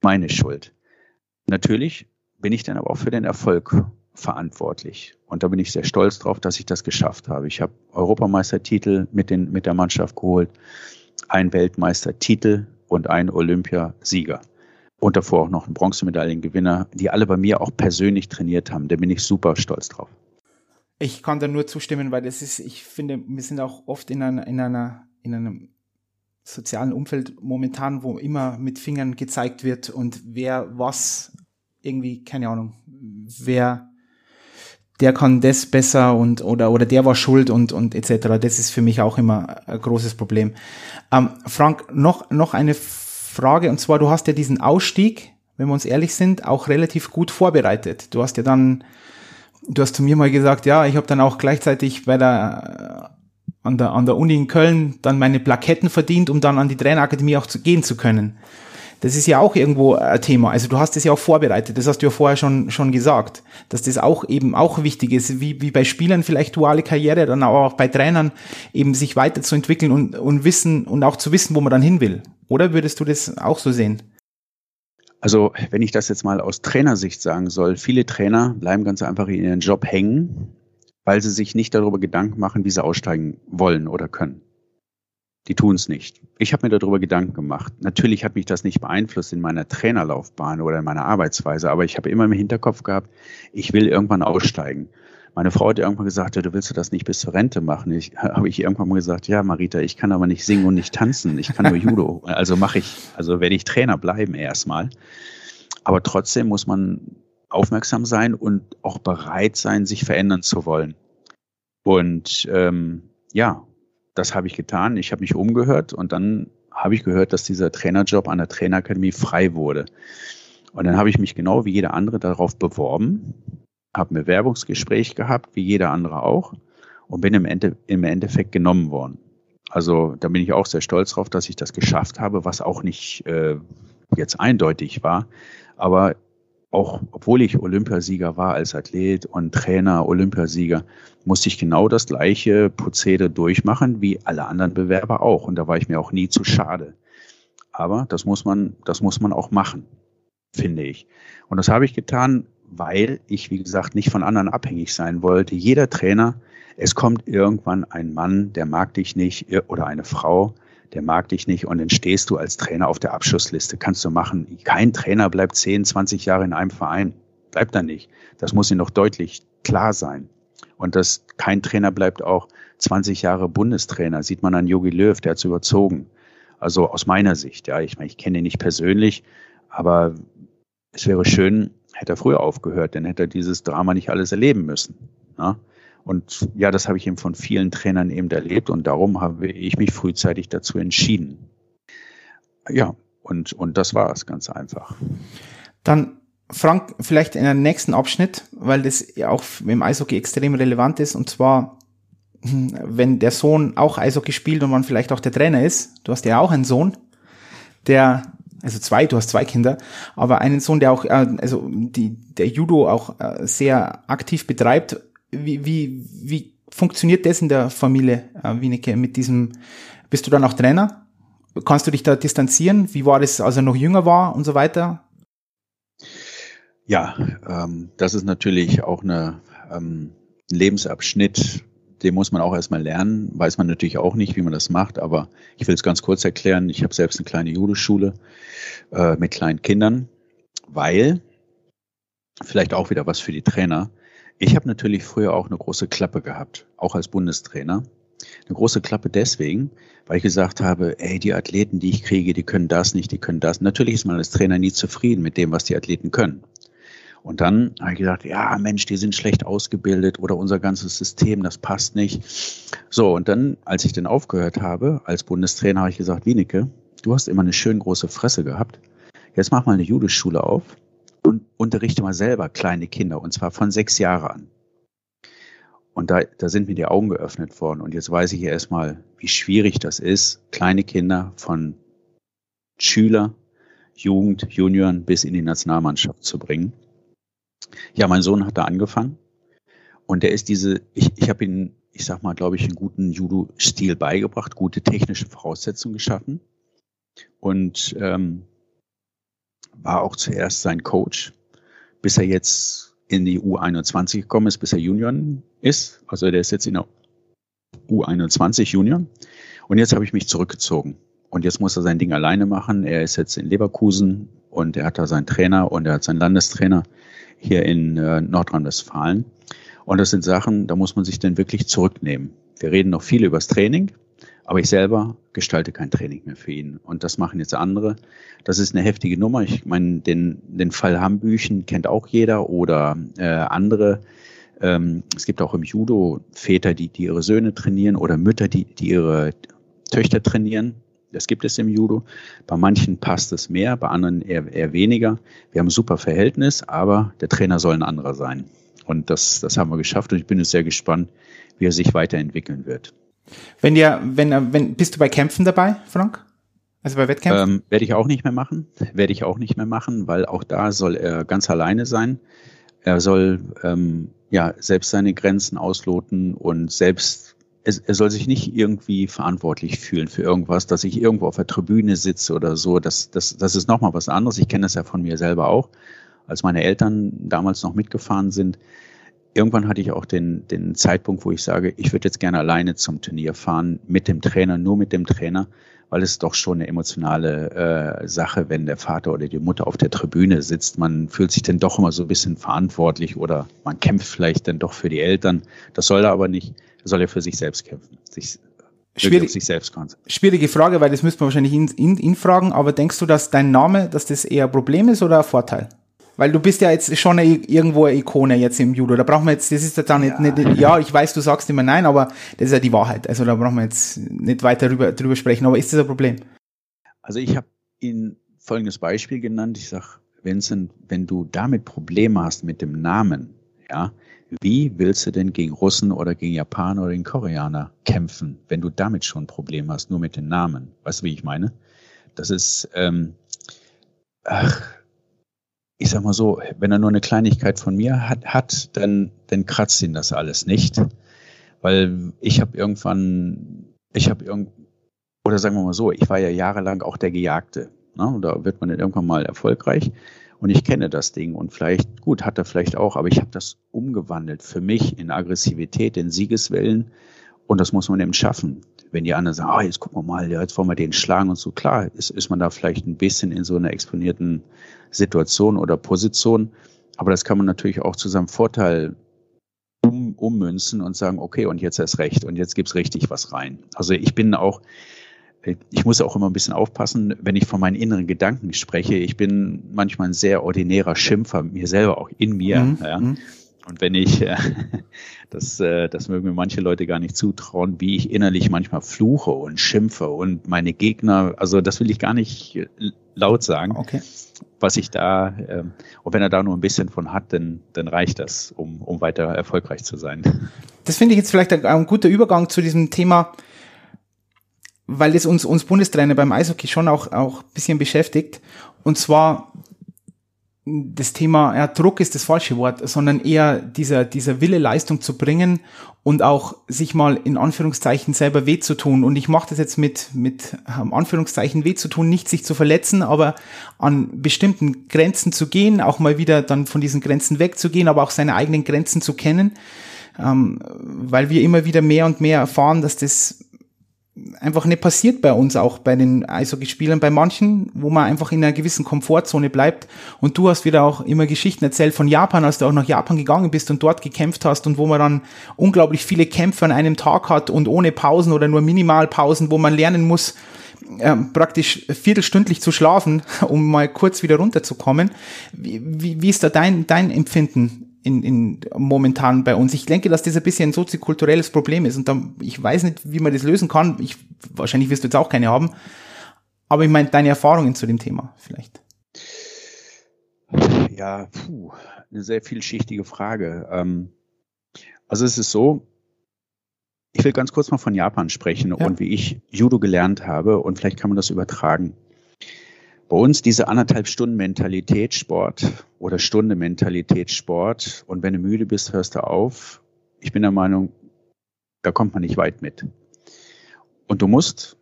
S2: meine Schuld. Natürlich bin ich dann aber auch für den Erfolg verantwortlich. Und da bin ich sehr stolz drauf, dass ich das geschafft habe. Ich habe Europameistertitel mit, den, mit der Mannschaft geholt, einen Weltmeistertitel und einen Olympiasieger und davor auch noch einen Bronzemedaillengewinner, die alle bei mir auch persönlich trainiert haben. Da bin ich super stolz drauf.
S1: Ich kann da nur zustimmen, weil das ist, ich finde, wir sind auch oft in einer, in einer, in einem sozialen Umfeld momentan, wo immer mit Fingern gezeigt wird und wer was irgendwie, keine Ahnung, wer der kann das besser und oder oder der war schuld und und etc. Das ist für mich auch immer ein großes Problem. Ähm, Frank, noch noch eine Frage, und zwar, du hast ja diesen Ausstieg, wenn wir uns ehrlich sind, auch relativ gut vorbereitet. Du hast ja dann, du hast zu mir mal gesagt, ja, ich habe dann auch gleichzeitig bei der an der, an der Uni in Köln dann meine Plaketten verdient, um dann an die Trainerakademie auch zu gehen zu können. Das ist ja auch irgendwo ein Thema. Also du hast es ja auch vorbereitet, das hast du ja vorher schon, schon gesagt, dass das auch eben auch wichtig ist, wie, wie bei Spielern vielleicht duale Karriere, dann auch bei Trainern eben sich weiterzuentwickeln und, und wissen und auch zu wissen, wo man dann hin will. Oder würdest du das auch so sehen?
S2: Also, wenn ich das jetzt mal aus Trainersicht sagen soll, viele Trainer bleiben ganz einfach in ihren Job hängen, weil sie sich nicht darüber Gedanken machen, wie sie aussteigen wollen oder können. Die tun es nicht. Ich habe mir darüber Gedanken gemacht. Natürlich hat mich das nicht beeinflusst in meiner Trainerlaufbahn oder in meiner Arbeitsweise, aber ich habe immer im Hinterkopf gehabt, ich will irgendwann aussteigen. Meine Frau hat irgendwann gesagt, ja, du willst das nicht bis zur Rente machen. Ich <laughs> habe ich irgendwann mal gesagt, ja, Marita, ich kann aber nicht singen und nicht tanzen. Ich kann nur Judo. <laughs> Also mache ich, also werde ich Trainer bleiben erstmal. Aber trotzdem muss man aufmerksam sein und auch bereit sein, sich verändern zu wollen. Und ähm, ja, das habe ich getan. Ich habe mich umgehört und dann habe ich gehört, dass dieser Trainerjob an der Trainerakademie frei wurde. Und dann habe ich mich genau wie jeder andere darauf beworben habe ein Bewerbungsgespräch gehabt, wie jeder andere auch, und bin im, Ende, im Endeffekt genommen worden. Also da bin ich auch sehr stolz drauf, dass ich das geschafft habe, was auch nicht äh, jetzt eindeutig war. Aber auch obwohl ich Olympiasieger war als Athlet und Trainer, Olympiasieger, musste ich genau das gleiche Prozedere durchmachen wie alle anderen Bewerber auch. Und da war ich mir auch nie zu schade. Aber das muss man, das muss man auch machen, finde ich. Und das habe ich getan, weil ich, wie gesagt, nicht von anderen abhängig sein wollte. Jeder Trainer, es kommt irgendwann ein Mann, der mag dich nicht, oder eine Frau, der mag dich nicht und dann stehst du als Trainer auf der Abschussliste. Kannst du machen. Kein Trainer bleibt 10, 20 Jahre in einem Verein. Bleibt da nicht. Das muss ihm noch deutlich klar sein. Und das, kein Trainer bleibt auch 20 Jahre Bundestrainer. Sieht man an Jogi Löw, der hat es überzogen. Also aus meiner Sicht, ja. Ich meine, ich kenne ihn nicht persönlich, aber es wäre schön, hätte er früher aufgehört, dann hätte er dieses Drama nicht alles erleben müssen. Ja? Und ja, das habe ich eben von vielen Trainern eben erlebt und darum habe ich mich frühzeitig dazu entschieden. Ja, und, und das war es ganz einfach.
S1: Dann Frank, vielleicht in einem nächsten Abschnitt, weil das ja auch im Eishockey extrem relevant ist, und zwar, wenn der Sohn auch Eishockey spielt und man vielleicht auch der Trainer ist, du hast ja auch einen Sohn, der also zwei, du hast zwei Kinder, aber einen Sohn, der auch, äh, also die, der Judo auch äh, sehr aktiv betreibt. Wie, wie, wie funktioniert das in der Familie, äh, Wienecke, mit diesem, bist du dann auch Trainer? Kannst du dich da distanzieren? Wie war das, als er noch jünger war und so weiter?
S2: Ja, ähm, das ist natürlich auch eine, ähm, ein Lebensabschnitt, den muss man auch erstmal lernen. Weiß man natürlich auch nicht, wie man das macht, aber ich will es ganz kurz erklären. Ich habe selbst eine kleine Judeschule äh, mit kleinen Kindern, weil, vielleicht auch wieder was für die Trainer, ich habe natürlich früher auch eine große Klappe gehabt, auch als Bundestrainer. Eine große Klappe deswegen, weil ich gesagt habe, ey, die Athleten, die ich kriege, die können das nicht, die können das. Natürlich ist man als Trainer nie zufrieden mit dem, was die Athleten können. Und dann habe ich gedacht, ja, Mensch, die sind schlecht ausgebildet oder unser ganzes System, das passt nicht. So, und dann, als ich dann aufgehört habe, als Bundestrainer, habe ich gesagt, Wienecke, du hast immer eine schön große Fresse gehabt. Jetzt mach mal eine Judeschule auf unterrichte mal selber kleine Kinder, und zwar von sechs Jahren an. Und da, da sind mir die Augen geöffnet worden. Und jetzt weiß ich erstmal, wie schwierig das ist, kleine Kinder von Schüler, Jugend, Junioren bis in die Nationalmannschaft zu bringen. Ja, mein Sohn hat da angefangen. Und der ist diese, ich, ich habe ihn, ich sag mal, glaube ich, einen guten Judo-Stil beigebracht, gute technische Voraussetzungen geschaffen. Und ähm, war auch zuerst sein Coach, bis er jetzt in die U21 gekommen ist, bis er Junior ist. Also der ist jetzt in der U21 Junior. Und jetzt habe ich mich zurückgezogen. Und jetzt muss er sein Ding alleine machen. Er ist jetzt in Leverkusen und er hat da seinen Trainer und er hat seinen Landestrainer hier in äh, Nordrhein-Westfalen. Und das sind Sachen, da muss man sich dann wirklich zurücknehmen. Wir reden noch viel über das Training, aber ich selber gestalte kein Training mehr für ihn. Und das machen jetzt andere. Das ist eine heftige Nummer. Ich meine, den, den Fall Hambüchen kennt auch jeder oder äh, andere. Ähm, es gibt auch im Judo Väter, die, die ihre Söhne trainieren oder Mütter, die, die ihre Töchter trainieren. Das gibt es im Judo. Bei manchen passt es mehr, bei anderen eher, eher weniger. Wir haben ein super Verhältnis, aber der Trainer soll ein anderer sein. Und das, das haben wir geschafft und ich bin jetzt sehr gespannt, wie er sich weiterentwickeln wird.
S1: Wenn dir, wenn, wenn, bist du bei Kämpfen dabei, Frank?
S2: Also bei Wettkämpfen? Ähm, werde ich auch nicht mehr machen. Werde ich auch nicht mehr machen, weil auch da soll er ganz alleine sein. Er soll ähm, ja selbst seine Grenzen ausloten und selbst er soll sich nicht irgendwie verantwortlich fühlen für irgendwas, dass ich irgendwo auf der Tribüne sitze oder so. Das, das, das ist nochmal was anderes. Ich kenne das ja von mir selber auch. Als meine Eltern damals noch mitgefahren sind, irgendwann hatte ich auch den, den Zeitpunkt, wo ich sage, ich würde jetzt gerne alleine zum Turnier fahren, mit dem Trainer, nur mit dem Trainer, weil es doch schon eine emotionale äh, Sache, wenn der Vater oder die Mutter auf der Tribüne sitzt. Man fühlt sich dann doch immer so ein bisschen verantwortlich oder man kämpft vielleicht dann doch für die Eltern. Das soll er aber nicht. Er soll ja für sich selbst kämpfen, sich
S1: Schwierig, sich selbst Schwierige Frage, weil das müsste man wahrscheinlich ihn, ihn, ihn fragen, aber denkst du, dass dein Name, dass das eher ein Problem ist oder ein Vorteil? Weil du bist ja jetzt schon eine, irgendwo eine Ikone jetzt im Judo. Da brauchen wir jetzt, das ist jetzt auch nicht, ja. nicht, ja, ich weiß, du sagst immer nein, aber das ist ja die Wahrheit. Also da brauchen wir jetzt nicht weiter drüber, drüber sprechen. Aber ist das ein Problem?
S2: Also ich habe Ihnen folgendes Beispiel genannt. Ich sage, Vincent, wenn du damit Probleme hast mit dem Namen, ja, wie willst du denn gegen Russen oder gegen Japaner oder gegen Koreaner kämpfen, wenn du damit schon ein Problem hast, nur mit den Namen? Weißt du, wie ich meine? Das ist, ähm, ach, ich sag mal so, wenn er nur eine Kleinigkeit von mir hat, hat dann, dann kratzt ihn das alles nicht. Weil ich habe irgendwann, ich habe irgend, oder sagen wir mal so, ich war ja jahrelang auch der Gejagte. Ne? Da wird man dann irgendwann mal erfolgreich. Und ich kenne das Ding und vielleicht, gut, hat er vielleicht auch, aber ich habe das umgewandelt für mich in Aggressivität, in Siegeswillen. Und das muss man eben schaffen wenn die anderen sagen, ah, jetzt gucken wir mal, ja, jetzt wollen wir den schlagen und so, klar, ist, ist man da vielleicht ein bisschen in so einer exponierten Situation oder Position. Aber das kann man natürlich auch zu seinem Vorteil um, ummünzen und sagen, okay, und jetzt erst recht und jetzt gibt's richtig was rein. Also ich bin auch, ich muss auch immer ein bisschen aufpassen, wenn ich von meinen inneren Gedanken spreche. Ich bin manchmal ein sehr ordinärer Schimpfer, mir selber auch in mir. Mhm. Ja. Und wenn ich, äh, <laughs> das, äh, das mögen mir manche Leute gar nicht zutrauen, wie ich innerlich manchmal fluche und schimpfe und meine Gegner, also das will ich gar nicht laut sagen. Okay. Was ich da, äh, und wenn er da nur ein bisschen von hat, dann, dann reicht das, um, um weiter erfolgreich zu sein. <laughs>
S1: Das finde ich jetzt vielleicht ein, ein guter Übergang zu diesem Thema, weil es uns, uns Bundestrainer beim Eishockey schon auch, auch ein bisschen beschäftigt. Und zwar das Thema, ja, Druck ist das falsche Wort, sondern eher dieser, dieser Wille, Leistung zu bringen und auch sich mal in Anführungszeichen selber weh zu tun. Und ich mache das jetzt mit, mit um, Anführungszeichen weh zu tun, nicht sich zu verletzen, aber an bestimmten Grenzen zu gehen, auch mal wieder dann von diesen Grenzen wegzugehen, aber auch seine eigenen Grenzen zu kennen, ähm, weil wir immer wieder mehr und mehr erfahren, dass das einfach nicht passiert bei uns auch bei den Eishockeyspielern, bei manchen, wo man einfach in einer gewissen Komfortzone bleibt. Und du hast wieder auch immer Geschichten erzählt von Japan, als du auch nach Japan gegangen bist und dort gekämpft hast und wo man dann unglaublich viele Kämpfe an einem Tag hat und ohne Pausen oder nur Minimalpausen, wo man lernen muss, äh, praktisch viertelstündlich zu schlafen, <laughs> um mal kurz wieder runterzukommen. Wie, wie, wie ist da dein, dein Empfinden in, in momentan bei uns. Ich denke, dass das ein bisschen ein soziokulturelles Problem ist und dann, ich weiß nicht, wie man das lösen kann. Ich, wahrscheinlich wirst du jetzt auch keine haben. Aber ich meine, deine Erfahrungen zu dem Thema vielleicht.
S2: Ja, puh, eine sehr vielschichtige Frage. Ähm, also es ist so, ich will ganz kurz mal von Japan sprechen ja. und wie ich Judo gelernt habe und vielleicht kann man das übertragen. Bei uns diese anderthalb Stunden Mentalitätssport oder Stunde Mentalitätssport und wenn du müde bist, hörst du auf. Ich bin der Meinung, da kommt man nicht weit mit. Und du musst,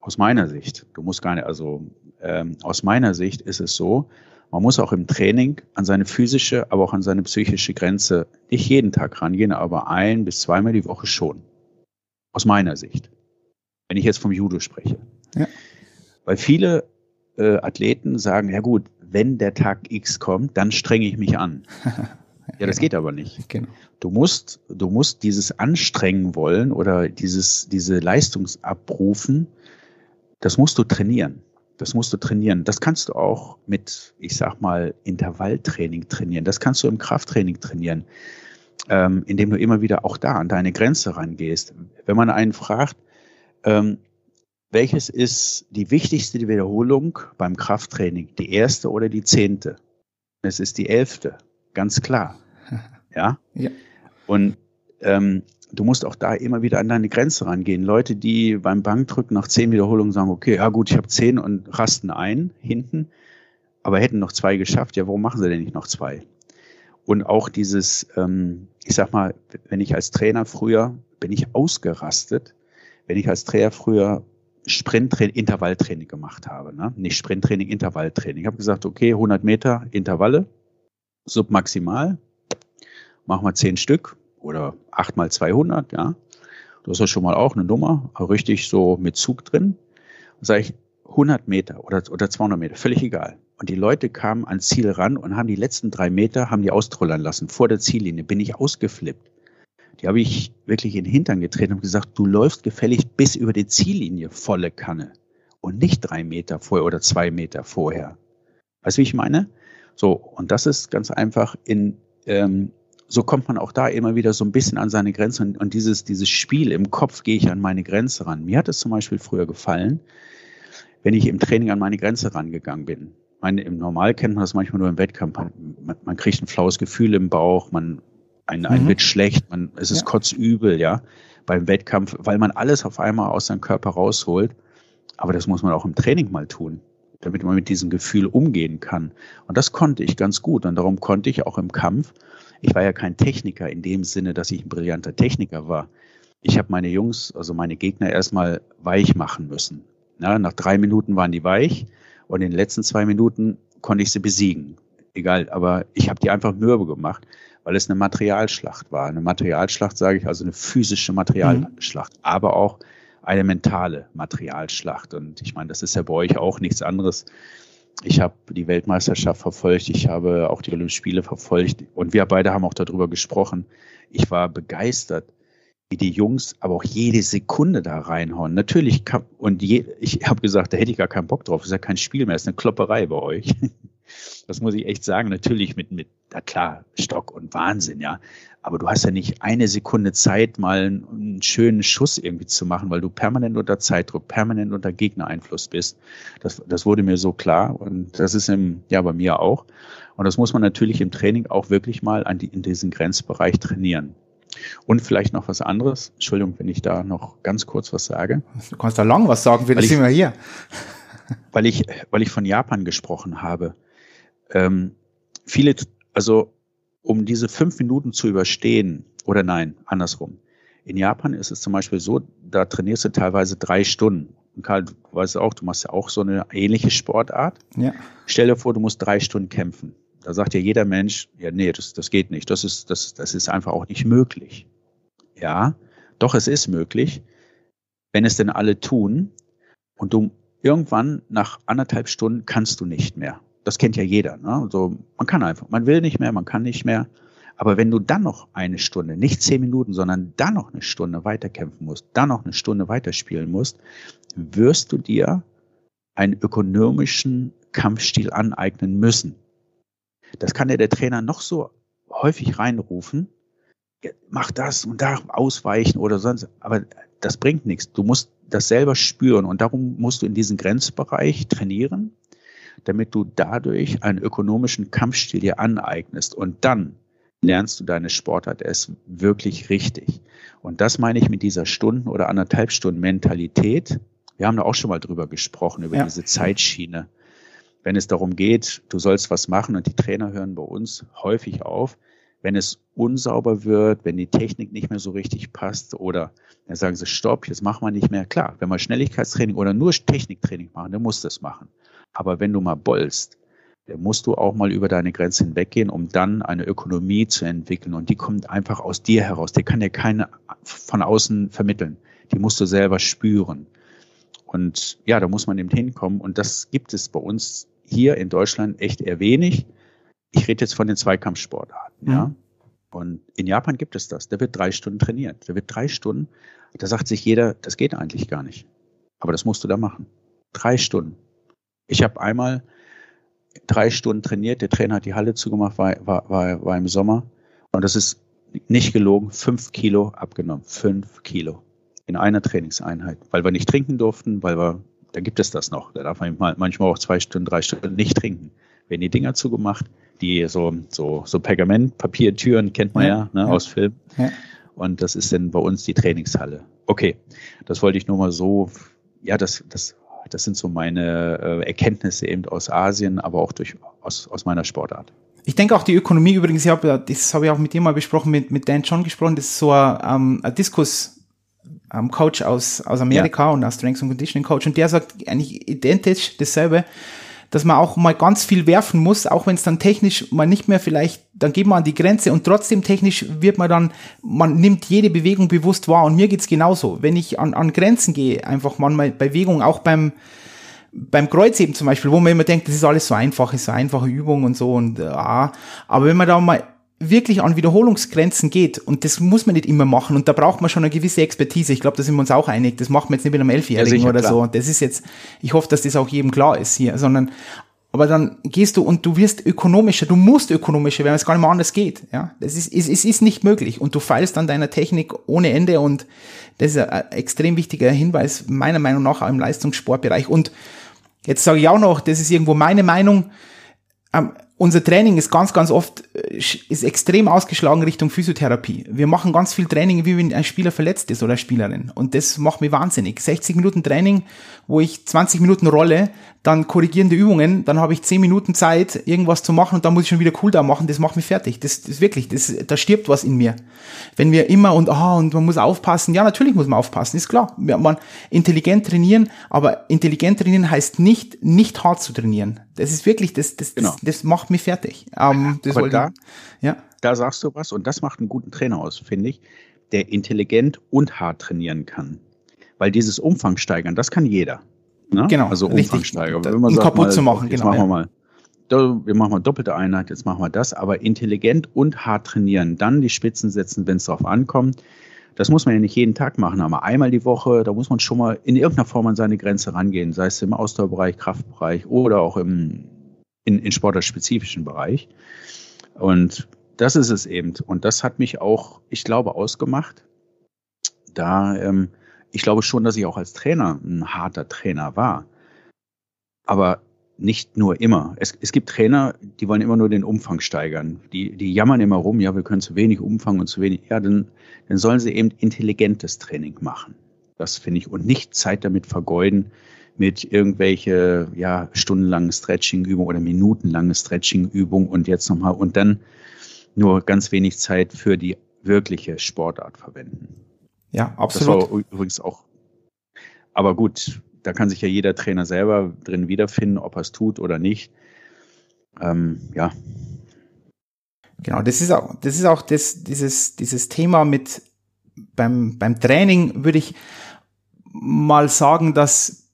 S2: aus meiner Sicht, du musst gar nicht, also ähm, aus meiner Sicht ist es so, man muss auch im Training an seine physische, aber auch an seine psychische Grenze nicht jeden Tag rangehen, aber ein bis zweimal die Woche schon. Aus meiner Sicht. Wenn ich jetzt vom Judo spreche. Ja. Weil viele äh, Athleten sagen, ja gut, wenn der Tag X kommt, dann strenge ich mich an. <laughs> Ja, das geht aber nicht. Genau. Du musst, du musst dieses Anstrengen wollen oder dieses, diese Leistungsabrufen, das musst du trainieren. Das musst du trainieren. Das kannst du auch mit, ich sag mal, Intervalltraining trainieren. Das kannst du im Krafttraining trainieren, ähm, indem du immer wieder auch da an deine Grenze rangehst. Wenn man einen fragt, ähm, welches ist die wichtigste Wiederholung beim Krafttraining? Die erste oder die zehnte? Es ist die elfte, ganz klar. <laughs> Ja. ja. Und ähm, du musst auch da immer wieder an deine Grenze rangehen. Leute, die beim Bankdrücken nach zehn Wiederholungen sagen, okay, ja gut, ich habe zehn und rasten ein hinten, aber hätten noch zwei geschafft. Ja, warum machen sie denn nicht noch zwei? Und auch dieses, ähm, ich sag mal, wenn ich als Trainer früher bin ich ausgerastet, wenn ich als Trainer früher Sprinttraining, Intervalltraining gemacht habe. Ne? Nicht Sprinttraining, Intervalltraining. Ich habe gesagt, okay, 100 Meter Intervalle, submaximal, machen wir 10 Stück oder 8 mal 200, ja. Das ist ja schon mal auch eine Nummer, richtig so mit Zug drin. Und sage ich, 100 Meter oder, oder 200 Meter, völlig egal. Und die Leute kamen ans Ziel ran und haben die letzten drei Meter, haben die austrollern lassen. Vor der Ziellinie bin ich ausgeflippt. Die habe ich wirklich in den Hintern getreten und gesagt, du läufst gefällig bis über die Ziellinie volle Kanne und nicht drei Meter vorher oder zwei Meter vorher. Weißt du, wie ich meine? So, und das ist ganz einfach in, ähm, so kommt man auch da immer wieder so ein bisschen an seine Grenze und, und dieses, dieses Spiel im Kopf gehe ich an meine Grenze ran. Mir hat es zum Beispiel früher gefallen, wenn ich im Training an meine Grenze rangegangen bin. meine, Im Normal kennt man das manchmal nur im Wettkampf. Man, man kriegt ein flaues Gefühl im Bauch, man ein, ein mhm. wird schlecht, man, es ist ja. kotzübel, ja, beim Wettkampf, weil man alles auf einmal aus seinem Körper rausholt. Aber das muss man auch im Training mal tun, damit man mit diesem Gefühl umgehen kann. Und das konnte ich ganz gut. Und darum konnte ich auch im Kampf, ich war ja kein Techniker in dem Sinne, dass ich ein brillanter Techniker war. Ich habe meine Jungs, also meine Gegner erstmal weich machen müssen. Ja, nach drei Minuten waren die weich und in den letzten zwei Minuten konnte ich sie besiegen. Egal, aber ich habe die einfach mürbe gemacht weil es eine Materialschlacht war. Eine Materialschlacht, sage ich, also eine physische Materialschlacht, mhm. aber auch eine mentale Materialschlacht. Und ich meine, das ist ja bei euch auch nichts anderes. Ich habe die Weltmeisterschaft verfolgt, ich habe auch die Olympischen Spiele verfolgt und wir beide haben auch darüber gesprochen. Ich war begeistert, wie die Jungs aber auch jede Sekunde da reinhauen. Natürlich kann, und je, ich habe gesagt, da hätte ich gar keinen Bock drauf. Das ist ja kein Spiel mehr, das ist eine Klopperei bei euch. Das muss ich echt sagen. Natürlich mit, mit, na klar, Stock und Wahnsinn, ja. Aber du hast ja nicht eine Sekunde Zeit, mal einen, einen schönen Schuss irgendwie zu machen, weil du permanent unter Zeitdruck, permanent unter Gegnereinfluss bist. Das, das wurde mir so klar und das ist im, ja, bei mir auch. Und das muss man natürlich im Training auch wirklich mal an die, in diesen Grenzbereich trainieren. Und vielleicht noch was anderes. Entschuldigung, wenn ich da noch ganz kurz was sage.
S1: Du kannst da lang was sagen, wir sind wir hier. <laughs>
S2: Weil ich, weil ich von Japan gesprochen habe. Ähm, viele, also um diese fünf Minuten zu überstehen, oder nein, andersrum. In Japan ist es zum Beispiel so, da trainierst du teilweise drei Stunden. Und Karl, du weißt auch, du machst ja auch so eine ähnliche Sportart. Ja. Stell dir vor, du musst drei Stunden kämpfen. Da sagt ja jeder Mensch, ja, nee, das, das geht nicht. Das ist, das, das ist einfach auch nicht möglich. Ja, doch, es ist möglich. wenn es denn alle tun und du irgendwann nach anderthalb Stunden kannst du nicht mehr. Das kennt ja jeder. Ne? Also man kann einfach, man will nicht mehr, man kann nicht mehr. Aber wenn du dann noch eine Stunde, nicht zehn Minuten, sondern dann noch eine Stunde weiterkämpfen musst, dann noch eine Stunde weiterspielen musst, wirst du dir einen ökonomischen Kampfstil aneignen müssen. Das kann dir der Trainer noch so häufig reinrufen. Mach das und da ausweichen oder sonst. Aber das bringt nichts. Du musst das selber spüren und darum musst du in diesen Grenzbereich trainieren, damit du dadurch einen ökonomischen Kampfstil dir aneignest und dann lernst du deine Sportart erst wirklich richtig. Und das meine ich mit dieser Stunden- oder anderthalb Stunden Mentalität. Wir haben da auch schon mal drüber gesprochen, über ja. diese Zeitschiene. Wenn es darum geht, du sollst was machen und die Trainer hören bei uns häufig auf, wenn es unsauber wird, wenn die Technik nicht mehr so richtig passt oder dann sagen sie, stopp, jetzt machen wir nicht mehr. Klar, wenn wir Schnelligkeitstraining oder nur Techniktraining machen, dann musst du es machen. Aber wenn du mal bollst, dann musst du auch mal über deine Grenze hinweggehen, um dann eine Ökonomie zu entwickeln. Und die kommt einfach aus dir heraus. Die kann dir keine von außen vermitteln. Die musst du selber spüren. Und ja, da muss man eben hinkommen. Und das gibt es bei uns hier in Deutschland echt eher wenig. Ich rede jetzt von den Zweikampfsportarten, mhm. ja. Und in Japan gibt es das. Da wird drei Stunden trainiert. Da wird drei Stunden. Da sagt sich jeder, das geht eigentlich gar nicht. Aber das musst du da machen. Drei Stunden. Ich habe einmal drei Stunden trainiert. Der Trainer hat die Halle zugemacht, war, war, war, war im Sommer. Und das ist nicht gelogen, fünf Kilo abgenommen. Fünf Kilo. In einer Trainingseinheit. Weil wir nicht trinken durften, weil wir, da gibt es das noch. Da darf man manchmal auch zwei Stunden, drei Stunden nicht trinken. Werden die Dinger zugemacht, die so, so, so Pergamentpapiertüren kennt man ja, ja, ne, ja. aus Film. Ja. Und das ist dann bei uns die Trainingshalle. Okay, das wollte ich nur mal so, ja, das, das, das sind so meine äh, Erkenntnisse eben aus Asien, aber auch durch, aus, aus meiner Sportart.
S1: Ich denke auch die Ökonomie übrigens, ich hab, das habe ich auch mit dir mal besprochen, mit, mit Dan John gesprochen, das ist so ein, ähm, ein Diskus, ähm, Coach aus, aus Amerika ja. und ein Strengths and Conditioning Coach und der sagt eigentlich identisch dasselbe dass man auch mal ganz viel werfen muss, auch wenn es dann technisch mal nicht mehr vielleicht, dann geht man an die Grenze und trotzdem technisch wird man dann, man nimmt jede Bewegung bewusst wahr und mir geht's genauso. Wenn ich an, an Grenzen gehe, einfach manchmal Bewegung, auch beim, beim Kreuzheben zum Beispiel, wo man immer denkt, das ist alles so einfach, ist so einfache Übung und so und äh, ah, aber wenn man da mal wirklich an Wiederholungsgrenzen geht, und das muss man nicht immer machen, und da braucht man schon eine gewisse Expertise. Ich glaube, da sind wir uns auch einig. Das macht man jetzt nicht mit einem Elfjährigen ja, oder klar. so. Das ist jetzt, ich hoffe, dass das auch jedem klar ist hier, sondern, aber dann gehst du und du wirst ökonomischer, du musst ökonomischer werden, es gar nicht mehr anders geht. Ja, das ist, es, es ist nicht möglich. Und du feilst an deiner Technik ohne Ende und das ist ein extrem wichtiger Hinweis, meiner Meinung nach, auch im Leistungssportbereich. Und jetzt sage ich auch noch, das ist irgendwo meine Meinung, unser Training ist ganz, ganz oft, äh, ist extrem ausgeschlagen Richtung Physiotherapie. Wir machen ganz viel Training, wie wenn ein Spieler verletzt ist oder Spielerin. Und das macht mich wahnsinnig. 60 Minuten Training, wo ich 20 Minuten rolle, dann korrigierende Übungen, dann habe ich 10 Minuten Zeit, irgendwas zu machen und dann muss ich schon wieder Cooldown machen, das macht mich fertig. Das, ist wirklich, das, da stirbt was in mir. Wenn wir immer und, ah, und man muss aufpassen, ja, natürlich muss man aufpassen, ist klar. Man intelligent trainieren, aber intelligent trainieren heißt nicht, nicht hart zu trainieren. Das ist wirklich, das, das, genau. das, das macht mich fertig. Ähm, das
S2: aber da, ja. da sagst du was und das macht einen guten Trainer aus, finde ich, der intelligent und hart trainieren kann. Weil dieses Umfang steigern, das kann jeder.
S1: Ne? Genau.
S2: Also Umfangsteiger.
S1: Um sagt, kaputt mal, zu machen,
S2: jetzt genau. Machen wir mal wir machen mal doppelte Einheit, jetzt machen wir das, aber intelligent und hart trainieren, dann die Spitzen setzen, wenn es darauf ankommt. Das muss man ja nicht jeden Tag machen, aber einmal die Woche, da muss man schon mal in irgendeiner Form an seine Grenze rangehen, sei es im Ausdauerbereich, Kraftbereich oder auch im in, in sportlerspezifischen Bereich. Und das ist es eben. Und das hat mich auch, ich glaube, ausgemacht. Da ähm, ich glaube schon, dass ich auch als Trainer ein harter Trainer war. Aber nicht nur immer. Es, es gibt Trainer, die wollen immer nur den Umfang steigern. Die, die jammern immer rum, ja, wir können zu wenig Umfang und zu wenig. Ja, dann, dann sollen sie eben intelligentes Training machen. Das finde ich. Und nicht Zeit damit vergeuden mit irgendwelche, ja, stundenlangen Stretching-Übungen oder minutenlange Stretching-Übungen und jetzt nochmal und dann nur ganz wenig Zeit für die wirkliche Sportart verwenden.
S1: Ja, absolut.
S2: Das war übrigens auch. Aber gut, da kann sich ja jeder Trainer selber drin wiederfinden, ob er es tut oder nicht. Ähm, ja.
S1: Genau, das ist auch, das ist auch das, dieses, dieses Thema mit beim, beim Training würde ich mal sagen, dass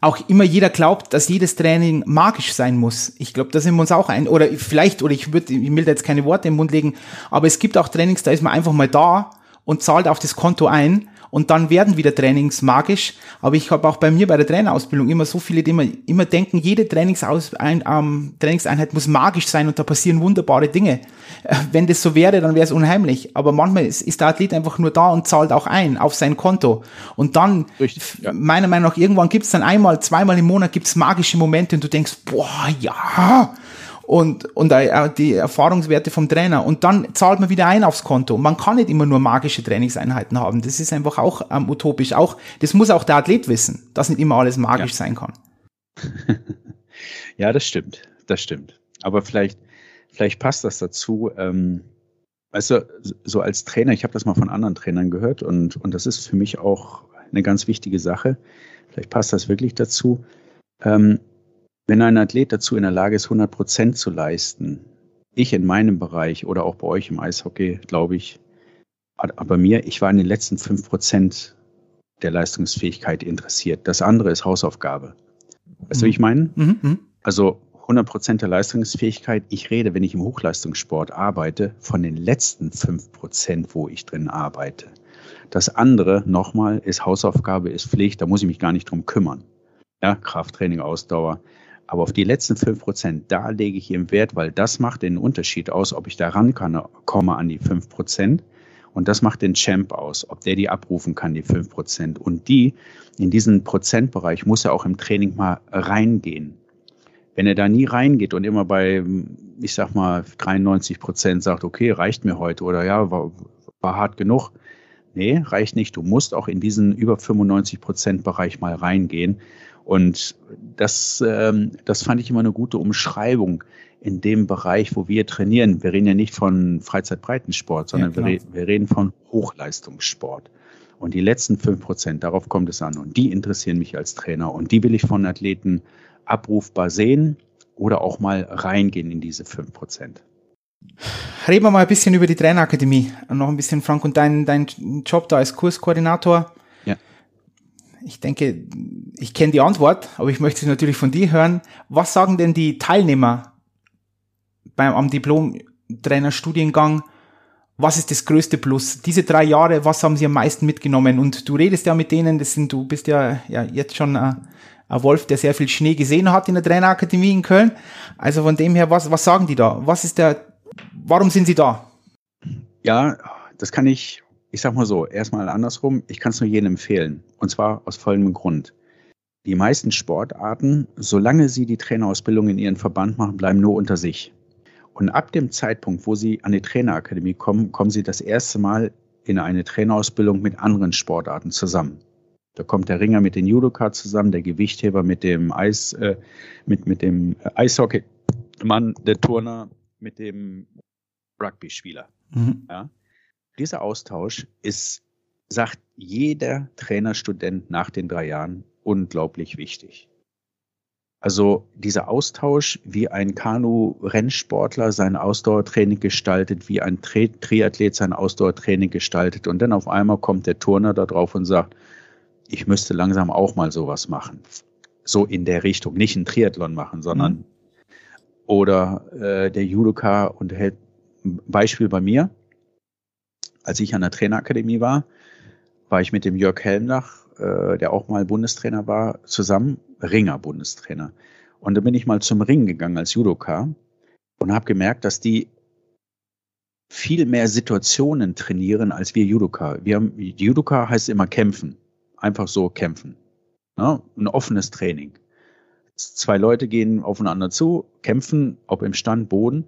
S1: auch immer jeder glaubt, dass jedes Training magisch sein muss. Ich glaube, da sind wir uns auch ein, oder vielleicht, oder ich würde, ich will da jetzt keine Worte im Mund legen, aber es gibt auch Trainings, da ist man einfach mal da und zahlt auf das Konto ein und dann werden wieder Trainings magisch. Aber ich habe auch bei mir bei der Trainerausbildung immer so viele, die immer, immer denken, jede Trainingsaus ein, ähm, Trainingseinheit muss magisch sein und da passieren wunderbare Dinge. Äh, wenn das so wäre, dann wäre es unheimlich. Aber manchmal ist, ist, der Athlet einfach nur da und zahlt auch ein auf sein Konto. Und dann, Richtig, ja. meiner Meinung nach, irgendwann gibt es dann einmal, zweimal im Monat gibt's magische Momente und du denkst, boah, ja, und, und die Erfahrungswerte vom Trainer. Und dann zahlt man wieder ein aufs Konto. Man kann nicht immer nur magische Trainingseinheiten haben. Das ist einfach auch ähm, utopisch. Auch, das muss auch der Athlet wissen, dass nicht immer alles magisch ja. sein kann. <laughs>
S2: ja, das stimmt. Das stimmt. Aber vielleicht, vielleicht passt das dazu. Ähm, also so als Trainer, ich habe das mal von anderen Trainern gehört und, und das ist für mich auch eine ganz wichtige Sache. Vielleicht passt das wirklich dazu. Ähm, wenn ein Athlet dazu in der Lage ist, 100 Prozent zu leisten, ich in meinem Bereich oder auch bei euch im Eishockey, glaube ich, aber mir, ich war in den letzten 5 Prozent der Leistungsfähigkeit interessiert. Das andere ist Hausaufgabe. Weißt du, wie ich meine? Mhm. mhm. Also 100 Prozent der Leistungsfähigkeit. Ich rede, wenn ich im Hochleistungssport arbeite, von den letzten 5 Prozent, wo ich drin arbeite. Das andere, nochmal, ist Hausaufgabe, ist Pflicht, da muss ich mich gar nicht drum kümmern. Ja, Krafttraining, Ausdauer. Aber auf die letzten fünf Prozent, da lege ich eben Wert, weil das macht den Unterschied aus, ob ich da ran kann, komme an die fünf Prozent. Und das macht den Champ aus, ob der die abrufen kann, die fünf Prozent. Und die, in diesen Prozentbereich muss er auch im Training mal reingehen. Wenn er da nie reingeht und immer bei, ich sag mal, 93 Prozent sagt, okay, reicht mir heute oder ja, war, war hart genug. Nee, reicht nicht. Du musst auch in diesen über 95 Prozent Bereich mal reingehen. Und das, ähm, das fand ich immer eine gute Umschreibung in dem Bereich, wo wir trainieren. Wir reden ja nicht von Freizeitbreitensport, sondern ja, wir, wir, reden von Hochleistungssport. Und die letzten fünf Prozent, darauf kommt es an. Und die interessieren mich als Trainer. Und die will ich von Athleten abrufbar sehen oder auch mal reingehen in diese fünf Prozent.
S1: Reden wir mal ein bisschen über die Trainerakademie. Noch ein bisschen, Frank, und dein, dein Job da als Kurskoordinator. Ich denke, ich kenne die Antwort, aber ich möchte sie natürlich von dir hören. Was sagen denn die Teilnehmer beim, am Diplom-Trainer-Studiengang? Was ist das größte Plus? Diese drei Jahre, was haben sie am meisten mitgenommen? Und du redest ja mit denen, das sind, du bist ja, ja jetzt schon ein, ein Wolf, der sehr viel Schnee gesehen hat in der Trainerakademie in Köln. Also von dem her, was, was sagen die da? Was ist der, warum sind sie da?
S2: Ja, das kann ich ich sag mal so, erstmal andersrum, ich kann es nur jedem empfehlen. Und zwar aus folgendem Grund. Die meisten Sportarten, solange sie die Trainerausbildung in ihren Verband machen, bleiben nur unter sich. Und ab dem Zeitpunkt, wo sie an die Trainerakademie kommen, kommen sie das erste Mal in eine Trainerausbildung mit anderen Sportarten zusammen. Da kommt der Ringer mit den Judoka zusammen, der Gewichtheber mit dem Eis, äh, mit, mit dem Eishockey-Mann, der Turner mit dem Rugby-Spieler. Mhm. Ja? Dieser Austausch ist, sagt jeder Trainerstudent nach den drei Jahren, unglaublich wichtig. Also dieser Austausch, wie ein Kanu-Rennsportler sein Ausdauertraining gestaltet, wie ein Tri Triathlet sein Ausdauertraining gestaltet und dann auf einmal kommt der Turner da drauf und sagt, ich müsste langsam auch mal sowas machen. So in der Richtung, nicht ein Triathlon machen, sondern mhm. oder äh, der Judoka und hält Beispiel bei mir als ich an der Trainerakademie war, war ich mit dem Jörg Helmnach, äh, der auch mal Bundestrainer war, zusammen Ringer-Bundestrainer. Und da bin ich mal zum Ringen gegangen als Judoka und habe gemerkt, dass die viel mehr Situationen trainieren als wir Judoka. Wir haben, Judoka heißt immer kämpfen. Einfach so kämpfen. Ja, ein offenes Training. Zwei Leute gehen aufeinander zu, kämpfen, ob im Stand, Boden.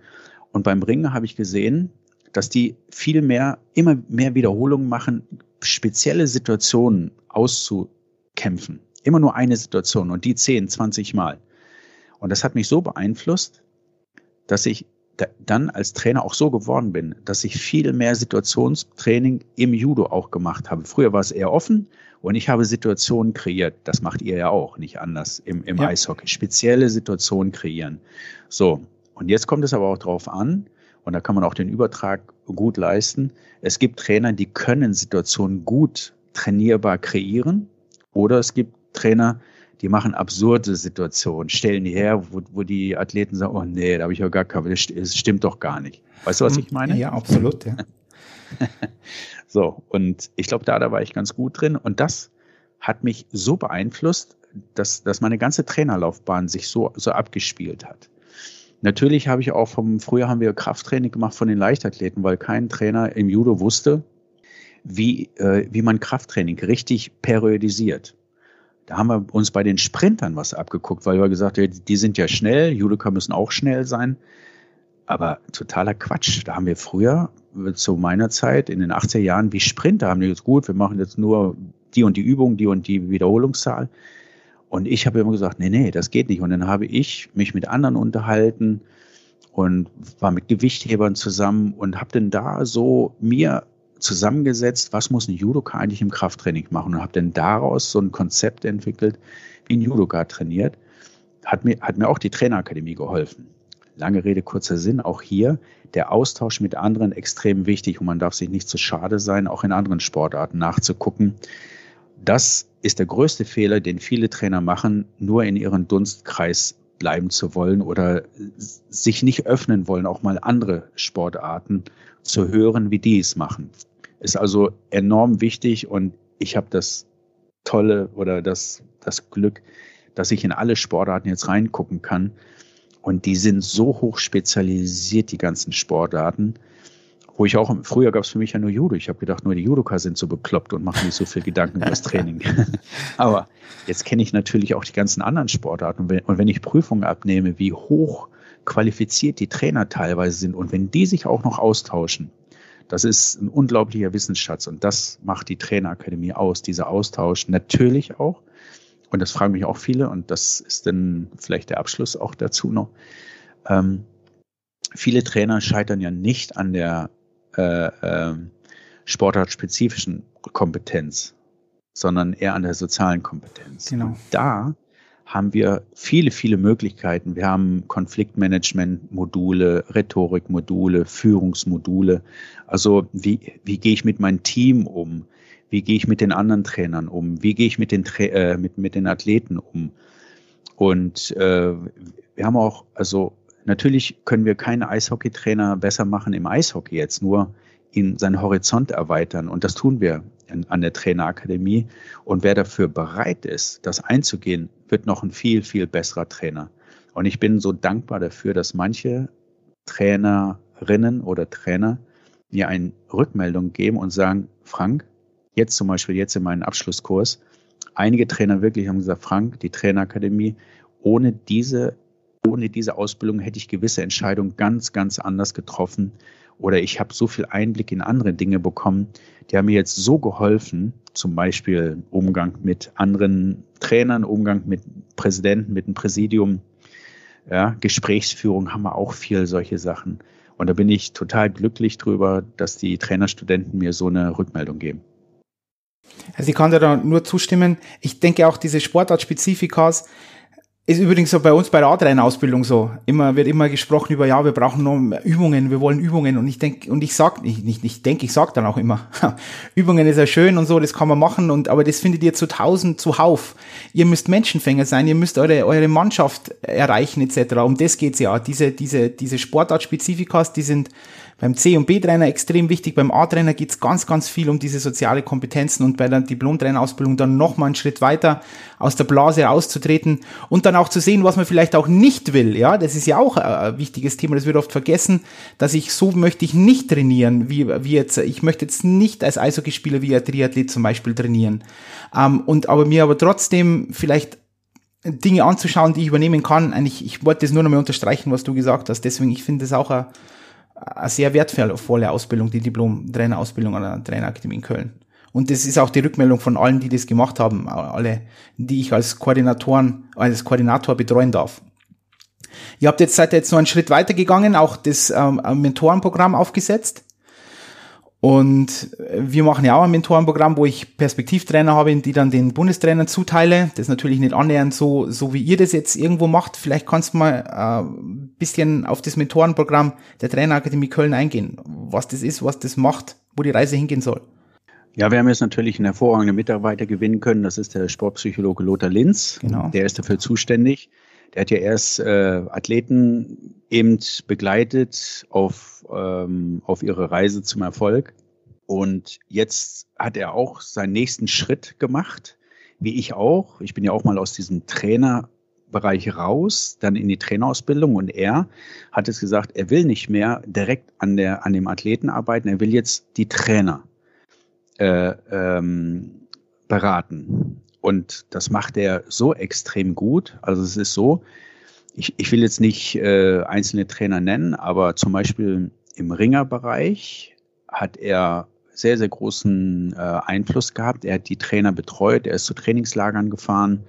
S2: Und beim Ringen habe ich gesehen, dass die viel mehr, immer mehr Wiederholungen machen, spezielle Situationen auszukämpfen. Immer nur eine Situation und die 10, 20 Mal. Und das hat mich so beeinflusst, dass ich dann als Trainer auch so geworden bin, dass ich viel mehr Situationstraining im Judo auch gemacht habe. Früher war es eher offen und ich habe Situationen kreiert. Das macht ihr ja auch nicht anders im, im ja. Eishockey. Spezielle Situationen kreieren. So. Und jetzt kommt es aber auch darauf an, und da kann man auch den Übertrag gut leisten. Es gibt Trainer, die können Situationen gut trainierbar kreieren. Oder es gibt Trainer, die machen absurde Situationen, stellen die her, wo, wo die Athleten sagen, oh nee, da habe ich ja gar keine, das stimmt doch gar nicht. Weißt du, was ich meine?
S1: Ja, absolut, ja. <laughs>
S2: so, und ich glaube, da, da war ich ganz gut drin. Und das hat mich so beeinflusst, dass, dass meine ganze Trainerlaufbahn sich so, so abgespielt hat. Natürlich habe ich auch vom, früher haben wir Krafttraining gemacht von den Leichtathleten, weil kein Trainer im Judo wusste, wie, äh, wie man Krafttraining richtig periodisiert. Da haben wir uns bei den Sprintern was abgeguckt, weil wir gesagt haben, die sind ja schnell, Judoka müssen auch schnell sein. Aber totaler Quatsch. Da haben wir früher, zu meiner Zeit, in den 80er Jahren, wie Sprinter haben die jetzt gut, wir machen jetzt nur die und die Übung, die und die Wiederholungszahl. Und ich habe immer gesagt, nee, nee, das geht nicht. Und dann habe ich mich mit anderen unterhalten und war mit Gewichthebern zusammen und habe dann da so mir zusammengesetzt, was muss ein Judoka eigentlich im Krafttraining machen und habe dann daraus so ein Konzept entwickelt, wie ein Judoka trainiert. Hat mir, hat mir auch die Trainerakademie geholfen. Lange Rede, kurzer Sinn, auch hier der Austausch mit anderen extrem wichtig und man darf sich nicht zu schade sein, auch in anderen Sportarten nachzugucken. Das ist der größte Fehler, den viele Trainer machen, nur in ihren Dunstkreis bleiben zu wollen oder sich nicht öffnen wollen, auch mal andere Sportarten zu hören, wie die es machen. Ist also enorm wichtig und ich habe das Tolle oder das, das Glück, dass ich in alle Sportarten jetzt reingucken kann. Und die sind so hoch spezialisiert, die ganzen Sportarten, wo ich auch, früher gab es für mich ja nur Judo. Ich habe gedacht, nur die Judoka sind so bekloppt und machen nicht so viel Gedanken über das <laughs> Training. <laughs> Aber jetzt kenne ich natürlich auch die ganzen anderen Sportarten. Und wenn, und wenn ich Prüfungen abnehme, wie hoch qualifiziert die Trainer teilweise sind und wenn die sich auch noch austauschen, das ist ein unglaublicher Wissensschatz und das macht die Trainerakademie aus, dieser Austausch natürlich auch. Und das fragen mich auch viele und das ist dann vielleicht der Abschluss auch dazu noch. Ähm, viele Trainer scheitern ja nicht an der äh, äh, sportartspezifischen Kompetenz, sondern eher an der sozialen Kompetenz. Genau. Und da haben wir viele, viele Möglichkeiten. Wir haben Konfliktmanagement-Module, Rhetorik-Module, Führungsmodule. Also wie, wie gehe ich mit meinem Team um? Wie gehe ich mit den anderen Trainern um? Wie gehe ich mit den, äh, mit, mit den Athleten um? Und äh, wir haben auch, also Natürlich können wir keine Eishockeytrainer besser machen im Eishockey jetzt, nur ihn seinen Horizont erweitern. Und das tun wir an der Trainerakademie. Und wer dafür bereit ist, das einzugehen, wird noch ein viel, viel besserer Trainer. Und ich bin so dankbar dafür, dass manche Trainerinnen oder Trainer mir eine Rückmeldung geben und sagen, Frank, jetzt zum Beispiel jetzt in meinem Abschlusskurs, einige Trainer wirklich haben gesagt, Frank, die Trainerakademie, ohne diese ohne diese Ausbildung hätte ich gewisse Entscheidungen ganz, ganz anders getroffen. Oder ich habe so viel Einblick in andere Dinge bekommen, die haben mir jetzt so geholfen, zum Beispiel Umgang mit anderen Trainern, Umgang mit Präsidenten, mit dem Präsidium, ja, Gesprächsführung haben wir auch viel solche Sachen. Und da bin ich total glücklich drüber, dass die Trainerstudenten mir so eine Rückmeldung geben.
S1: Also ich kann da nur zustimmen. Ich denke auch diese Sportartspezifikas, ist übrigens so bei uns bei der A-Trainer-Ausbildung so. Immer, wird immer gesprochen über, ja, wir brauchen noch Übungen, wir wollen Übungen. Und ich denke, und ich sag, ich nicht, nicht denke, ich sag dann auch immer, <laughs> Übungen ist ja schön und so, das kann man machen und, aber das findet ihr zu tausend zuhauf. Ihr müsst Menschenfänger sein, ihr müsst eure, eure Mannschaft erreichen, etc. Um das geht's ja. Diese, diese, diese Sportart-Spezifikas, die sind, beim C- und B-Trainer extrem wichtig, beim A-Trainer geht es ganz, ganz viel um diese soziale Kompetenzen und bei der Diplom-Trainerausbildung dann nochmal einen Schritt weiter aus der Blase auszutreten und dann auch zu sehen, was man vielleicht auch nicht will. Ja, das ist ja auch ein wichtiges Thema, das wird oft vergessen, dass ich so möchte ich nicht trainieren, wie, wie jetzt, ich möchte jetzt nicht als Eishockeyspieler wie ein Triathlet zum Beispiel trainieren. Ähm, und aber mir aber trotzdem vielleicht Dinge anzuschauen, die ich übernehmen kann. Eigentlich, ich wollte das nur noch mal unterstreichen, was du gesagt hast. Deswegen, ich finde das auch ein, eine sehr wertvolle Ausbildung, die Diplom-Trainerausbildung an der Trainerakademie in Köln. Und das ist auch die Rückmeldung von allen, die das gemacht haben, alle, die ich als Koordinatoren, als Koordinator betreuen darf. Ihr habt jetzt, seid jetzt noch einen Schritt weiter gegangen, auch das ähm, Mentorenprogramm aufgesetzt. Und wir machen ja auch ein Mentorenprogramm, wo ich Perspektivtrainer habe, die dann den Bundestrainern zuteile. Das ist natürlich nicht annähernd so, so wie ihr das jetzt irgendwo macht. Vielleicht kannst du mal äh, bisschen auf das Mentorenprogramm der Trainerakademie Köln eingehen. Was das ist, was das macht, wo die Reise hingehen soll.
S2: Ja, wir haben jetzt natürlich einen hervorragenden Mitarbeiter gewinnen können. Das ist der Sportpsychologe Lothar Linz. Genau. Der ist dafür zuständig. Der hat ja erst äh, Athleten eben begleitet auf, ähm, auf ihre Reise zum Erfolg. Und jetzt hat er auch seinen nächsten Schritt gemacht, wie ich auch. Ich bin ja auch mal aus diesem Trainerbereich raus, dann in die Trainerausbildung und er hat es gesagt, er will nicht mehr direkt an, der, an dem Athleten arbeiten, er will jetzt die Trainer äh, ähm, beraten. Und das macht er so extrem gut. Also es ist so, ich, ich will jetzt nicht äh, einzelne Trainer nennen, aber zum Beispiel im Ringerbereich hat er sehr, sehr großen äh, Einfluss gehabt. Er hat die Trainer betreut, er ist zu Trainingslagern gefahren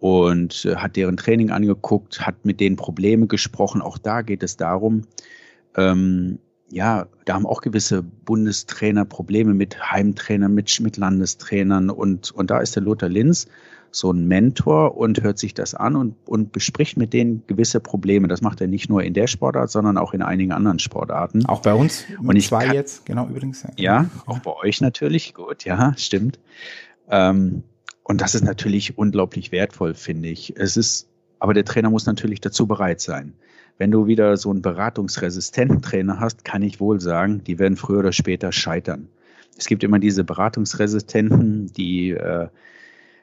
S2: und äh, hat deren Training angeguckt, hat mit denen Probleme gesprochen. Auch da geht es darum, ähm, ja, da haben auch gewisse Bundestrainer Probleme mit Heimtrainern, mit, mit Landestrainern und, und da ist der Lothar Linz so ein Mentor und hört sich das an und, und bespricht mit denen gewisse Probleme. Das macht er nicht nur in der Sportart, sondern auch in einigen anderen Sportarten.
S1: Auch bei uns.
S2: Und ich zwei kann, jetzt, genau übrigens. Ja, auch bei euch natürlich. Gut, ja, stimmt. Ähm, und das ist natürlich unglaublich wertvoll, finde ich. Es ist, aber der Trainer muss natürlich dazu bereit sein. Wenn du wieder so einen beratungsresistenten Trainer hast, kann ich wohl sagen, die werden früher oder später scheitern. Es gibt immer diese Beratungsresistenten, die, äh,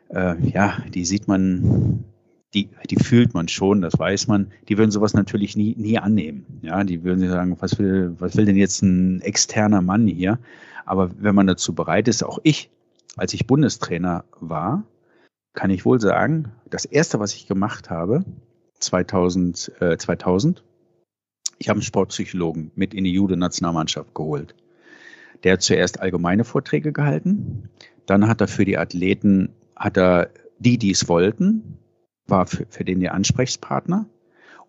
S2: äh, ja, die sieht man, die, die fühlt man schon, das weiß man. Die würden sowas natürlich nie, nie annehmen. Ja, die würden sagen, was will, was will denn jetzt ein externer Mann hier? Aber wenn man dazu bereit ist, auch ich, als ich Bundestrainer war, kann ich wohl sagen, das erste, was ich gemacht habe, 2000, äh, 2000. Ich habe einen Sportpsychologen mit in die Jude-Nationalmannschaft geholt. Der hat zuerst allgemeine Vorträge gehalten, dann hat er für die Athleten, hat er die, die es wollten, war für, für den der Ansprechpartner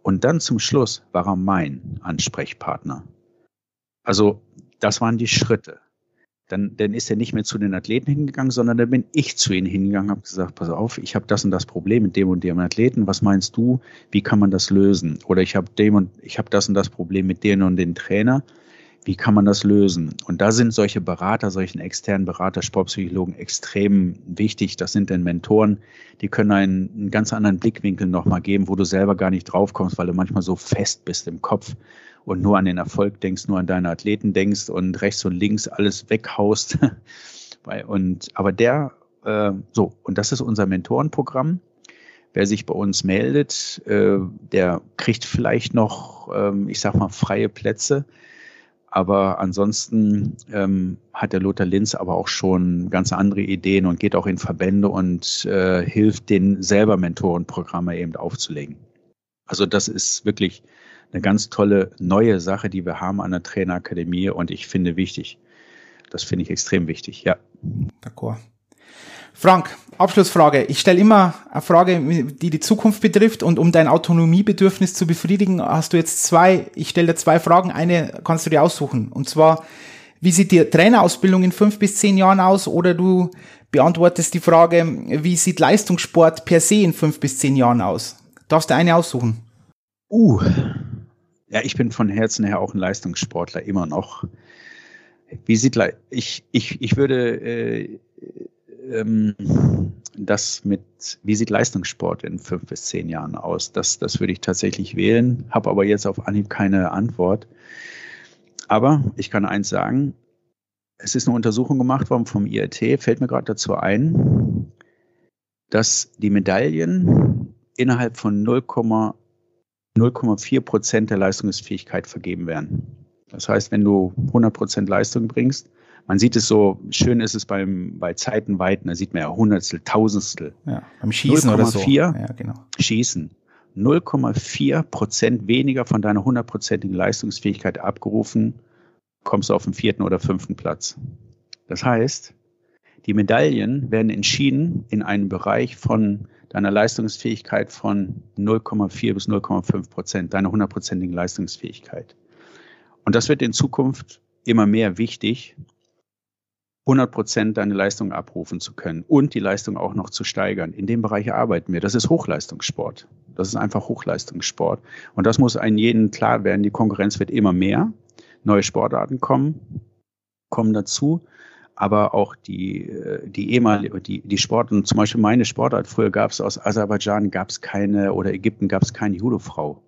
S2: und dann zum Schluss war er mein Ansprechpartner. Also das waren die Schritte dann, dann ist er nicht mehr zu den Athleten hingegangen, sondern dann bin ich zu ihnen hingegangen, habe gesagt, pass auf, ich habe das und das Problem mit dem und dem Athleten, was meinst du, wie kann man das lösen? Oder ich habe dem und ich habe das und das Problem mit denen und den Trainer, wie kann man das lösen? Und da sind solche Berater, solchen externen Berater, Sportpsychologen extrem wichtig. Das sind dann Mentoren, die können einen, einen ganz anderen Blickwinkel nochmal geben, wo du selber gar nicht draufkommst, weil du manchmal so fest bist im Kopf und nur an den Erfolg denkst, nur an deine Athleten denkst und rechts und links alles weghaust. <laughs> und, aber der, äh, so, und das ist unser Mentorenprogramm. Wer sich bei uns meldet, äh, der kriegt vielleicht noch, ähm, ich sag mal, freie Plätze. Aber ansonsten ähm, hat der Lothar Linz aber auch schon ganz andere Ideen und geht auch in Verbände und äh, hilft den selber Mentorenprogramme eben aufzulegen. Also das ist wirklich eine ganz tolle neue Sache, die wir haben an der Trainerakademie und ich finde wichtig. Das finde ich extrem wichtig, ja.
S1: D'accord. Frank, Abschlussfrage. Ich stelle immer eine Frage, die die Zukunft betrifft und um dein Autonomiebedürfnis zu befriedigen, hast du jetzt zwei, ich stelle dir zwei Fragen, eine kannst du dir aussuchen. Und zwar, wie sieht die Trainerausbildung in fünf bis zehn Jahren aus? Oder du beantwortest die Frage, wie sieht Leistungssport per se in fünf bis zehn Jahren aus? Darfst du eine aussuchen?
S2: Uh, ja, ich bin von Herzen her auch ein Leistungssportler, immer noch. Wie sieht ich ich ich würde äh, ähm, das mit wie sieht Leistungssport in fünf bis zehn Jahren aus? Das das würde ich tatsächlich wählen, habe aber jetzt auf Anhieb keine Antwort. Aber ich kann eins sagen: Es ist eine Untersuchung gemacht worden vom IRT, fällt mir gerade dazu ein, dass die Medaillen innerhalb von 0, 0,4 Prozent der Leistungsfähigkeit vergeben werden. Das heißt, wenn du 100 Prozent Leistung bringst, man sieht es so, schön ist es beim, bei Zeitenweiten, da sieht man ja Hundertstel, Tausendstel.
S1: Ja, beim Schießen 0, oder so.
S2: Ja, genau. Schießen. 0,4 Prozent weniger von deiner hundertprozentigen Leistungsfähigkeit abgerufen, kommst du auf den vierten oder fünften Platz. Das heißt, die Medaillen werden entschieden in einem Bereich von deiner Leistungsfähigkeit von 0,4 bis 0,5 Prozent, deiner hundertprozentigen Leistungsfähigkeit. Und das wird in Zukunft immer mehr wichtig, 100 Prozent deine Leistung abrufen zu können und die Leistung auch noch zu steigern. In dem Bereich arbeiten wir. Das ist Hochleistungssport. Das ist einfach Hochleistungssport. Und das muss einem jeden klar werden. Die Konkurrenz wird immer mehr. Neue Sportarten kommen, kommen dazu. Aber auch die, äh, die ehemalige, die, die Sporten, zum Beispiel meine Sportart, früher gab es aus Aserbaidschan gab es keine oder Ägypten gab es keine Judofrau.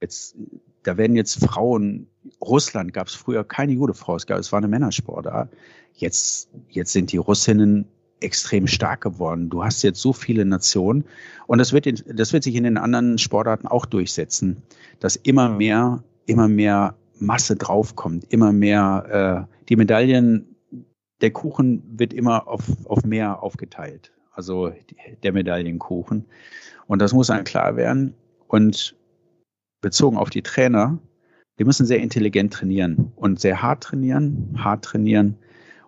S2: Jetzt, da werden jetzt Frauen, Russland gab es früher keine Judefrau, es, gab, es war eine Männersportart. Jetzt, jetzt sind die Russinnen extrem stark geworden. Du hast jetzt so viele Nationen und das wird, das wird sich in den anderen Sportarten auch durchsetzen, dass immer mehr, immer mehr Masse draufkommt, immer mehr äh, die Medaillen der Kuchen wird immer auf, auf mehr aufgeteilt. Also der Medaillenkuchen. Und das muss einem klar werden. Und bezogen auf die Trainer, die müssen sehr intelligent trainieren und sehr hart trainieren, hart trainieren.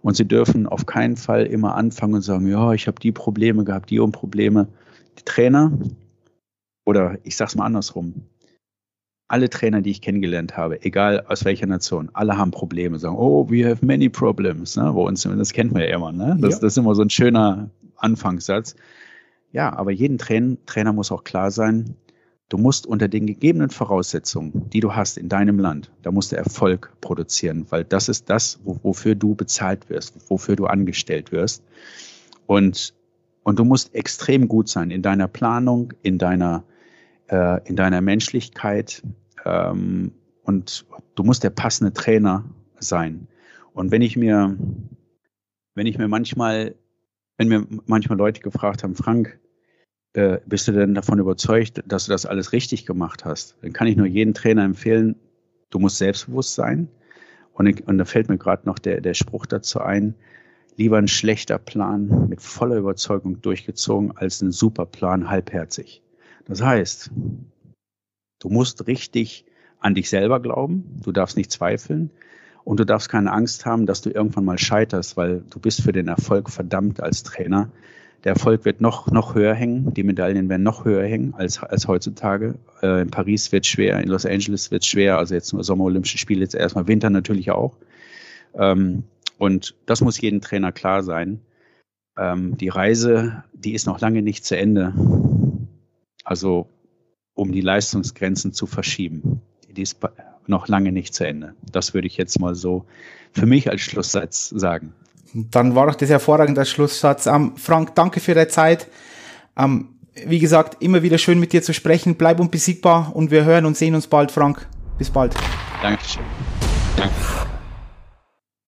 S2: Und sie dürfen auf keinen Fall immer anfangen und sagen, ja, ich habe die Probleme gehabt, die und Probleme. Die Trainer, oder ich sage es mal andersrum, alle Trainer, die ich kennengelernt habe, egal aus welcher Nation, alle haben Probleme, sagen, oh, we have many problems. Ne? Bei uns, das kennt man ja immer. Ne? Das, ja. das ist immer so ein schöner Anfangssatz. Ja, aber jeden Train, Trainer muss auch klar sein, du musst unter den gegebenen Voraussetzungen, die du hast in deinem Land, da musst du Erfolg produzieren, weil das ist das, wofür du bezahlt wirst, wofür du angestellt wirst. Und, und du musst extrem gut sein in deiner Planung, in deiner äh, in deiner Menschlichkeit ähm, und du musst der passende Trainer sein. Und wenn ich mir, wenn ich mir manchmal, wenn mir manchmal Leute gefragt haben, Frank, äh, bist du denn davon überzeugt, dass du das alles richtig gemacht hast? Dann kann ich nur jedem Trainer empfehlen, du musst selbstbewusst sein. Und, und da fällt mir gerade noch der, der Spruch dazu ein, lieber ein schlechter Plan mit voller Überzeugung durchgezogen als ein super Plan halbherzig. Das heißt, du musst richtig an dich selber glauben, du darfst nicht zweifeln und du darfst keine Angst haben, dass du irgendwann mal scheiterst, weil du bist für den Erfolg verdammt als Trainer. Der Erfolg wird noch, noch höher hängen, die Medaillen werden noch höher hängen als, als heutzutage. Äh, in Paris wird schwer, in Los Angeles wird schwer, also jetzt nur Sommerolympische Spiele, jetzt erstmal Winter natürlich auch. Ähm, und das muss jedem Trainer klar sein. Ähm, die Reise, die ist noch lange nicht zu Ende. Also um die Leistungsgrenzen zu verschieben. Die ist noch lange nicht zu Ende. Das würde ich jetzt mal so für mich als Schlusssatz sagen.
S1: Dann war doch das hervorragend als Schlusssatz. Um, Frank, danke für deine Zeit. Um, wie gesagt, immer wieder schön mit dir zu sprechen. Bleib unbesiegbar und wir hören und sehen uns bald, Frank. Bis bald.
S2: Dankeschön. Danke.